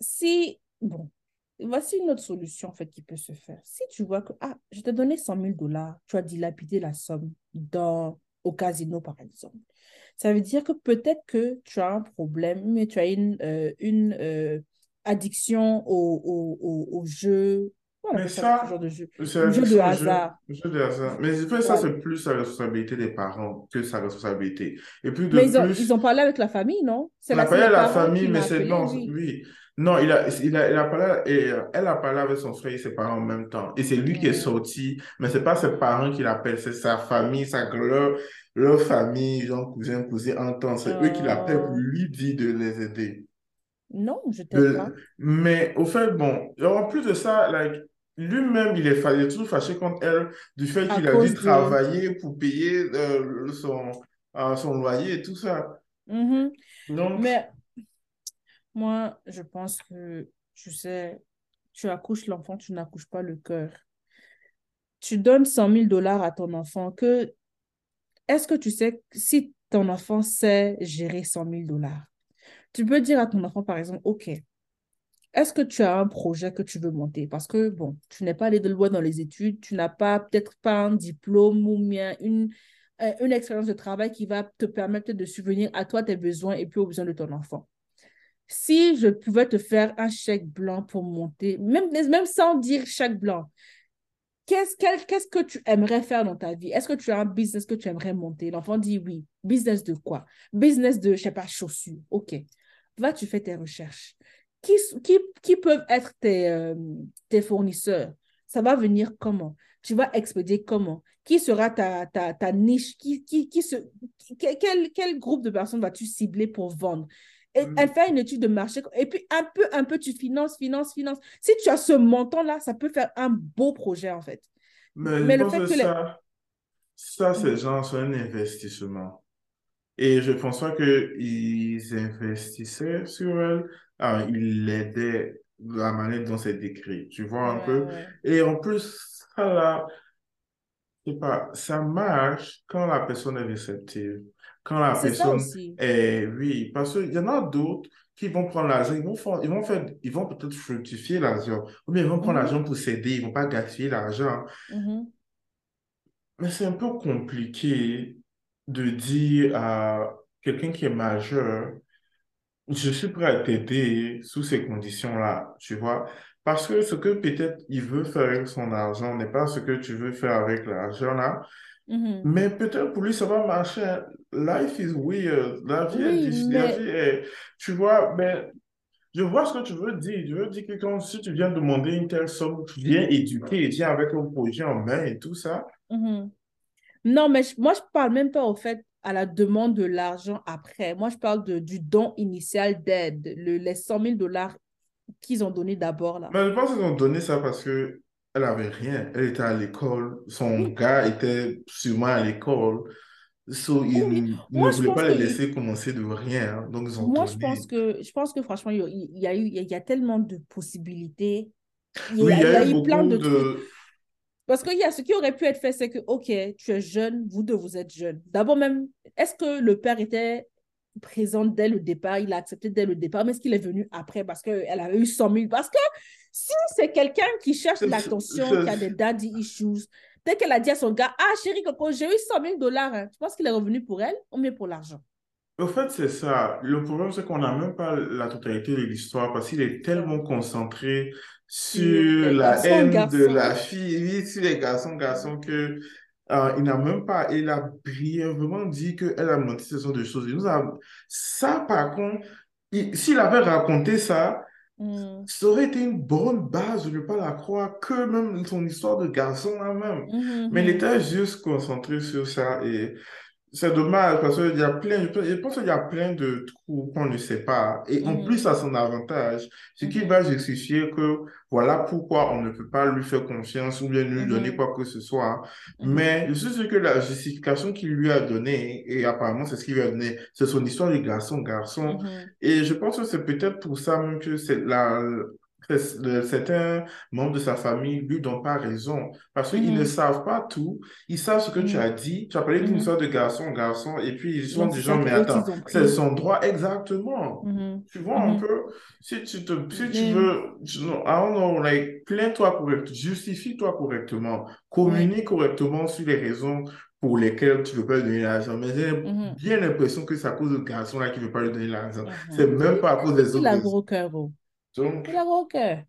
si, bon, voici une autre solution en fait qui peut se faire. Si tu vois que, ah, je t'ai donné 100 000 dollars, tu as dilapidé la somme dans, au casino par exemple. Ça veut dire que peut-être que tu as un problème, mais tu as une, euh, une euh, addiction au, au, au, au jeu. Mais ça, ce genre ça, de jeu? c'est jeu de jeu. hasard. Je ça. Plus la responsabilité des parents que sa responsabilité. Et puis de Mais ils ont, ils ont parlé avec la famille, non? C'est la famille, mais m'a c'est non, oui. oui. Non, il a, il a, il a parlé, et, euh, elle a parlé avec son frère et ses parents en même temps. Et c'est lui qui est Hmm. sorti, mais c'est pas ses parents qui l'appellent, c'est sa famille, sa, leur, leur famille, genre cousin, cousin, entend. C'est eux qui l'appellent pour lui dire de les aider. non, je t'aide pas. De- mais au fait, bon, en plus de ça, like, lui-même, il est, fa- il est toujours fâché contre elle du fait qu'il a dû de... travailler pour payer euh, son, euh, son loyer et tout ça. Mhm. Donc, Mais moi, je pense que, tu sais, tu accouches l'enfant, tu n'accouches pas le cœur. Tu donnes 100 000 dollars à ton enfant, que est-ce que tu sais si ton enfant sait gérer 100 000 dollars? Tu peux dire à ton enfant, par exemple, OK, est-ce que tu as un projet que tu veux monter? Parce que, bon, tu n'es pas allé de loin dans les études, tu n'as pas peut-être pas un diplôme ou bien une, euh, une expérience de travail qui va te permettre de subvenir à toi, tes besoins et puis aux besoins de ton enfant. Si je pouvais te faire un chèque blanc pour monter, même, sans dire chèque blanc, qu'est-ce que tu aimerais faire dans ta vie? Est-ce que tu as un business que tu aimerais monter? L'enfant dit oui. Business de quoi? Business de, je sais pas, chaussures. OK. Va, tu fais tes recherches. Qui, peuvent être tes, euh, tes fournisseurs? Ça va venir comment? Tu vas expédier comment? Qui sera ta, niche? Qui, qui, qui quel groupe de personnes vas-tu cibler pour vendre? Et Mm. elle fait une étude de marché. Et puis, un peu, un peu, tu finances, finances, finances. Si tu as ce montant-là, ça peut faire un beau projet, en fait. Mais je le pense fait que que les... ça, ça, c'est Mhm. genre, c'est un investissement. Et je pense pas qu'ils investissaient sur elle. Ah, ils l'aidaient de la manière dont c'est décrit. Tu vois un Ouais, peu? ouais. Et en plus, ça là, je sais pas, ça marche quand la personne est réceptive. Quand la personne est, oui, parce qu'il y en a d'autres qui vont prendre l'argent, ils vont faire, ils vont faire, ils vont peut-être fructifier l'argent, ou bien ils vont prendre Mhm, l'argent pour s'aider, ils vont pas gaspiller l'argent. mhm, Mais c'est un peu compliqué de dire à quelqu'un qui est majeur, je suis prêt à t'aider sous ces conditions-là, tu vois. Parce que ce que peut-être il veut faire avec son argent n'est pas ce que tu veux faire avec l'argent mhm. Mais peut-être pour lui, ça va marcher. Life is weird. La vie est. La vie mais est, tu vois, mais je vois ce que tu veux dire. Je veux dire que quand, si tu viens demander une telle somme, tu viens éduquer, viens avec un projet en main et tout ça. mhm. Non, mais je- moi, je parle même pas au fait à la demande de l'argent après. Moi, je parle de, du don initial d'aide, le, les 100 000 dollars qu'ils ont donné d'abord là. Mais je pense qu'ils ont donné ça parce que elle avait rien. Elle était à l'école. Son Oui, gars était sûrement à l'école. So, oui. ils ne voulaient pas les laisser commencer de rien. hein. Donc, ils ont moi, je pense que, je pense que franchement, il y a, eu, il y a, tellement de possibilités. Il y Oui, a, y il y a a eu eu plein beaucoup de trucs. de... Parce qu'il y a ce qui aurait pu être fait, c'est que, OK, tu es jeune, vous deux, vous êtes jeunes. D'abord même, est-ce que le père était présent dès le départ, il a accepté dès le départ, mais est-ce qu'il est venu après? Parce qu'elle avait eu 100 000? Parce que si c'est quelqu'un qui cherche l'attention, qui a des daddy issues, dès qu'elle a dit à son gars, ah chérie Coco, j'ai eu 100 000 dollars, hein. tu penses qu'il est revenu pour elle ou mieux pour l'argent? Au fait, c'est ça. Le problème, c'est qu'on n'a même pas la totalité de l'histoire parce qu'il est tellement concentré Sur la haine de la fille, oui, sur les garçons, garçons, que euh, il n'a même pas, il a brièvement dit qu'elle a menti ce genre de choses. Il nous a... Ça, par contre, il- s'il avait raconté ça, Mm, ça aurait été une bonne base de ne pas la croire que même son histoire de garçon là-même. mhm, Mais il était juste concentré sur ça et c'est dommage parce qu'il y a plein, je pense qu'il y a plein de trous qu'on ne sait pas. Et en mhm, plus, a son avantage, ce qui mhm, va justifier que voilà pourquoi on ne peut pas lui faire confiance ou bien lui donner mhm, quoi que ce soit. Mais je suis sûr que la justification qu'il lui a donnée, et apparemment c'est ce qu'il lui a donné, c'est son histoire de garçon, garçon. mhm, Et je pense que c'est peut-être pour ça même que c'est la, certains membres de sa famille lui donnent pas raison. Parce qu'ils ne mhm, savent pas tout. Ils savent ce que tu mhm, as dit. Tu as parlé d'une histoire de garçon, garçon, et puis ils sont des c'est gens, mais attends, c'est son droit exactement. Mhm, Tu vois un peu, si tu te, si tu veux, tu- non, I don't know, like, plains-toi correctement, justifie-toi correctement, communique correctement sur les raisons pour lesquelles tu ne veux pas lui donner l'argent. Mais j'ai bien l'impression que c'est à cause de garçon-là qui ne veut pas lui donner l'argent. C'est mhm. même pas à cause des Il autres a raisons. gros cœur, gros. Donc, Il a gros cœur.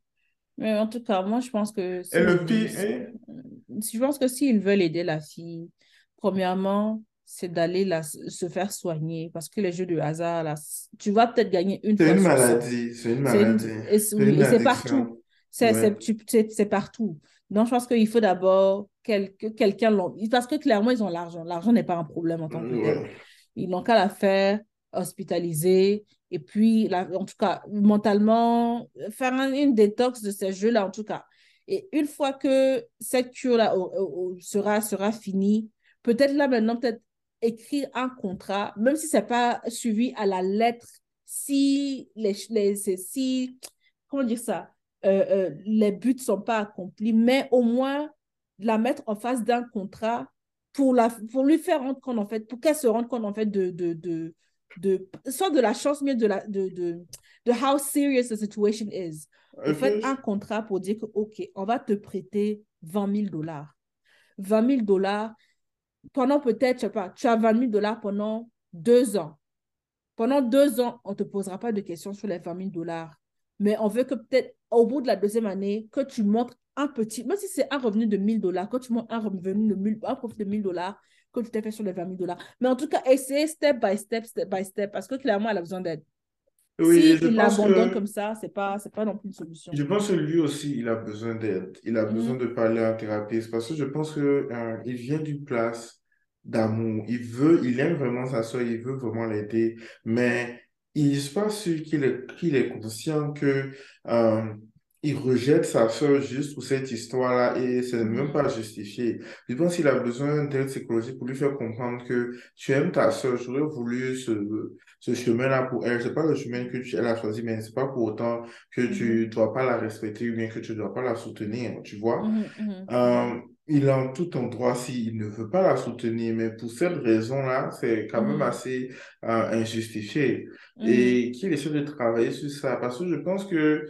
Mais en tout cas, moi, je pense que et le pire, hein, je pense que s'ils veulent aider la fille, premièrement, c'est d'aller se faire soigner. Parce que les jeux de hasard, là, tu vas peut-être gagner une c'est une sur 100. maladie, c'est une maladie, c'est oui, partout. C'est Ouais. partout. Donc, je pense qu'il faut d'abord quel- que quelqu'un... Parce que clairement, ils ont l'argent. L'argent n'est pas un problème en tant que tel. Ils n'ont qu'à la faire hospitaliser. Et puis, là, en tout cas, mentalement, faire un- une détox de ces jeux-là, en tout cas. Et une fois que cette cure-là sera, sera finie, peut-être là maintenant, peut-être écrire un contrat, même si ce n'est pas suivi à la lettre, si les, les, si, comment dire ça, euh, euh, les buts ne sont pas accomplis, mais au moins la mettre en face d'un contrat pour, la, pour lui faire rendre compte, en fait, pour qu'elle se rende compte, en fait, de, de, de, soit de la chance, mais de, la, de, de, de how serious the situation is. Vous Et faites un contrat pour dire que, OK, on va te prêter 20 000 dollars. 20 000 dollars pendant peut-être, je sais pas, tu as 20 000 dollars pendant deux ans. Pendant deux ans, on ne te posera pas de questions sur les 20 000 dollars. Mais on veut que peut-être au bout de la deuxième année, que tu montres un petit, même si c'est un revenu de 1000 dollars, que tu montres un revenu de 1000, un profit de 1000 dollars que tu t'es fait sur les 20 000 dollars. Mais en tout cas, essayer step by step, step by step, parce que clairement, elle a besoin d'aide. oui, Si je il l'abandonne que, comme ça, c'est pas, c'est pas non plus une solution. je pense que lui aussi, il a besoin d'aide. Il a besoin Mhm, de parler à un thérapeute parce que je pense que, euh, il vient d'une place d'amour. Il veut, il aime vraiment sa soeur, il veut vraiment l'aider, mais il n'est pas sûr qu'il est, qu'il est conscient que euh, il rejette sa soeur juste pour cette histoire-là et ce n'est même pas justifié. Je pense qu'il a besoin d'aide psychologique pour lui faire comprendre que tu aimes ta soeur, j'aurais voulu ce, ce chemin-là pour elle. C'est pas le chemin que tu, elle a choisi, mais c'est pas pour autant que tu dois pas la respecter ou bien que tu dois pas la soutenir, tu vois. Mhm, mhm, Euh, il a en tout en droit s'il ne veut pas la soutenir, mais pour cette raison-là, c'est quand même mhm, assez euh, injustifié. Et qu'il essaie de travailler sur ça, parce que je pense que,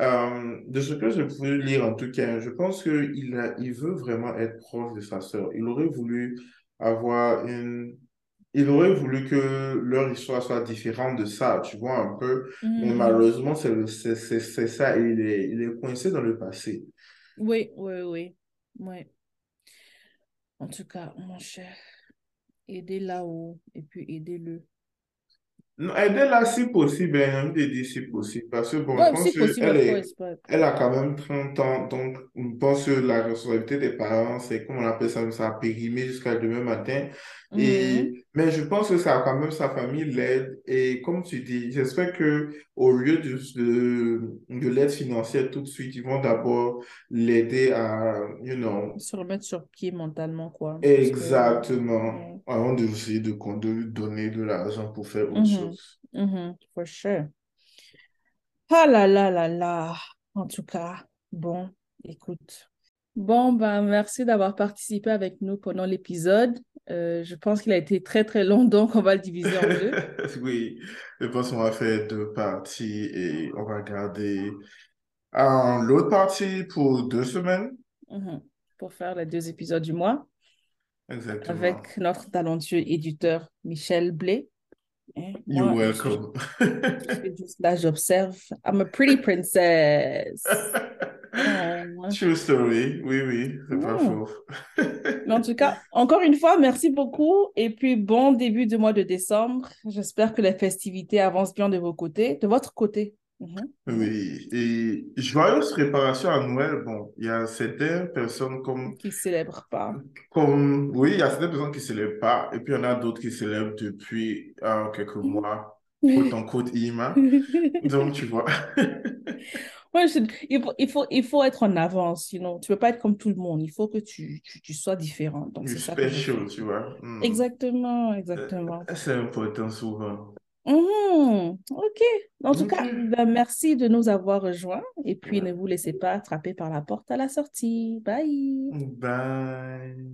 euh, de ce que je pouvais lire en tout cas, je pense qu'il a, il veut vraiment être proche de sa sœur. Il aurait voulu avoir une... Il aurait voulu que leur histoire soit différente de ça, tu vois, un peu. mhm, Mais malheureusement, c'est le- c'est c'est- c'est ça, il est, il est coincé dans le passé. Oui, oui, oui. Oui. En tout cas, mon cher, aidez là-haut et puis aidez-le. Non, Aidez-la si possible, hein, j'ai envie de dire si possible, parce que bon, je pense si possible, of est, elle a quand même 30 ans, donc je pense que la responsabilité des parents, c'est comme on appelle ça, ça a périmé jusqu'à demain matin. Mhm. Et, mais je pense que ça a quand même sa famille l'aide. Et comme tu dis, j'espère que au lieu de, de, de l'aide financière tout de suite, ils vont d'abord l'aider à, you know, Se remettre sur pied mentalement, quoi. Que, exactement, ouais. avant d'essayer de, de lui donner de l'argent pour faire autre Mhm, chose. mhm, for sure. Ah là là là là. En tout cas, bon, écoute. Bon, ben, merci d'avoir participé avec nous pendant l'épisode. Euh, je pense qu'il a été très, très long, donc on va le diviser en deux. Oui, je pense qu'on va faire deux parties et on va garder euh, l'autre partie pour deux semaines. Mhm. Pour faire les deux épisodes du mois Exactement. avec notre talentueux éditeur Michel Blé. Hein, You're welcome. je là, j'observe. I'm a pretty princess. Oh. True story. Oui, oui, c'est pas faux. Mais en tout cas, encore une fois, merci beaucoup. Et puis, bon début du mois de décembre. J'espère que les festivités avancent bien de vos côtés, de votre côté. Mhm. Oui, et joyeuse préparation à Noël. Bon, il y a certaines personnes comme, Qui ne célèbrent pas. comme, oui, il y a certaines personnes qui ne célèbrent pas, et puis il y en a d'autres qui célèbrent depuis euh, quelques mois, en quote Ima. Donc, tu vois. Ouais, il faut, il faut, il faut être en avance, you know. Tu peux pas être comme tout le monde. Il faut que tu, tu, tu sois différent. Donc, c'est ça special, tu vois. Hmm. Exactement, Euh, exactement. C'est important souvent. Mhm, Ok. En tout cas, ben, merci de nous avoir rejoints. Et puis, Ouais. ne vous laissez pas attraper par la porte à la sortie. Bye. Bye.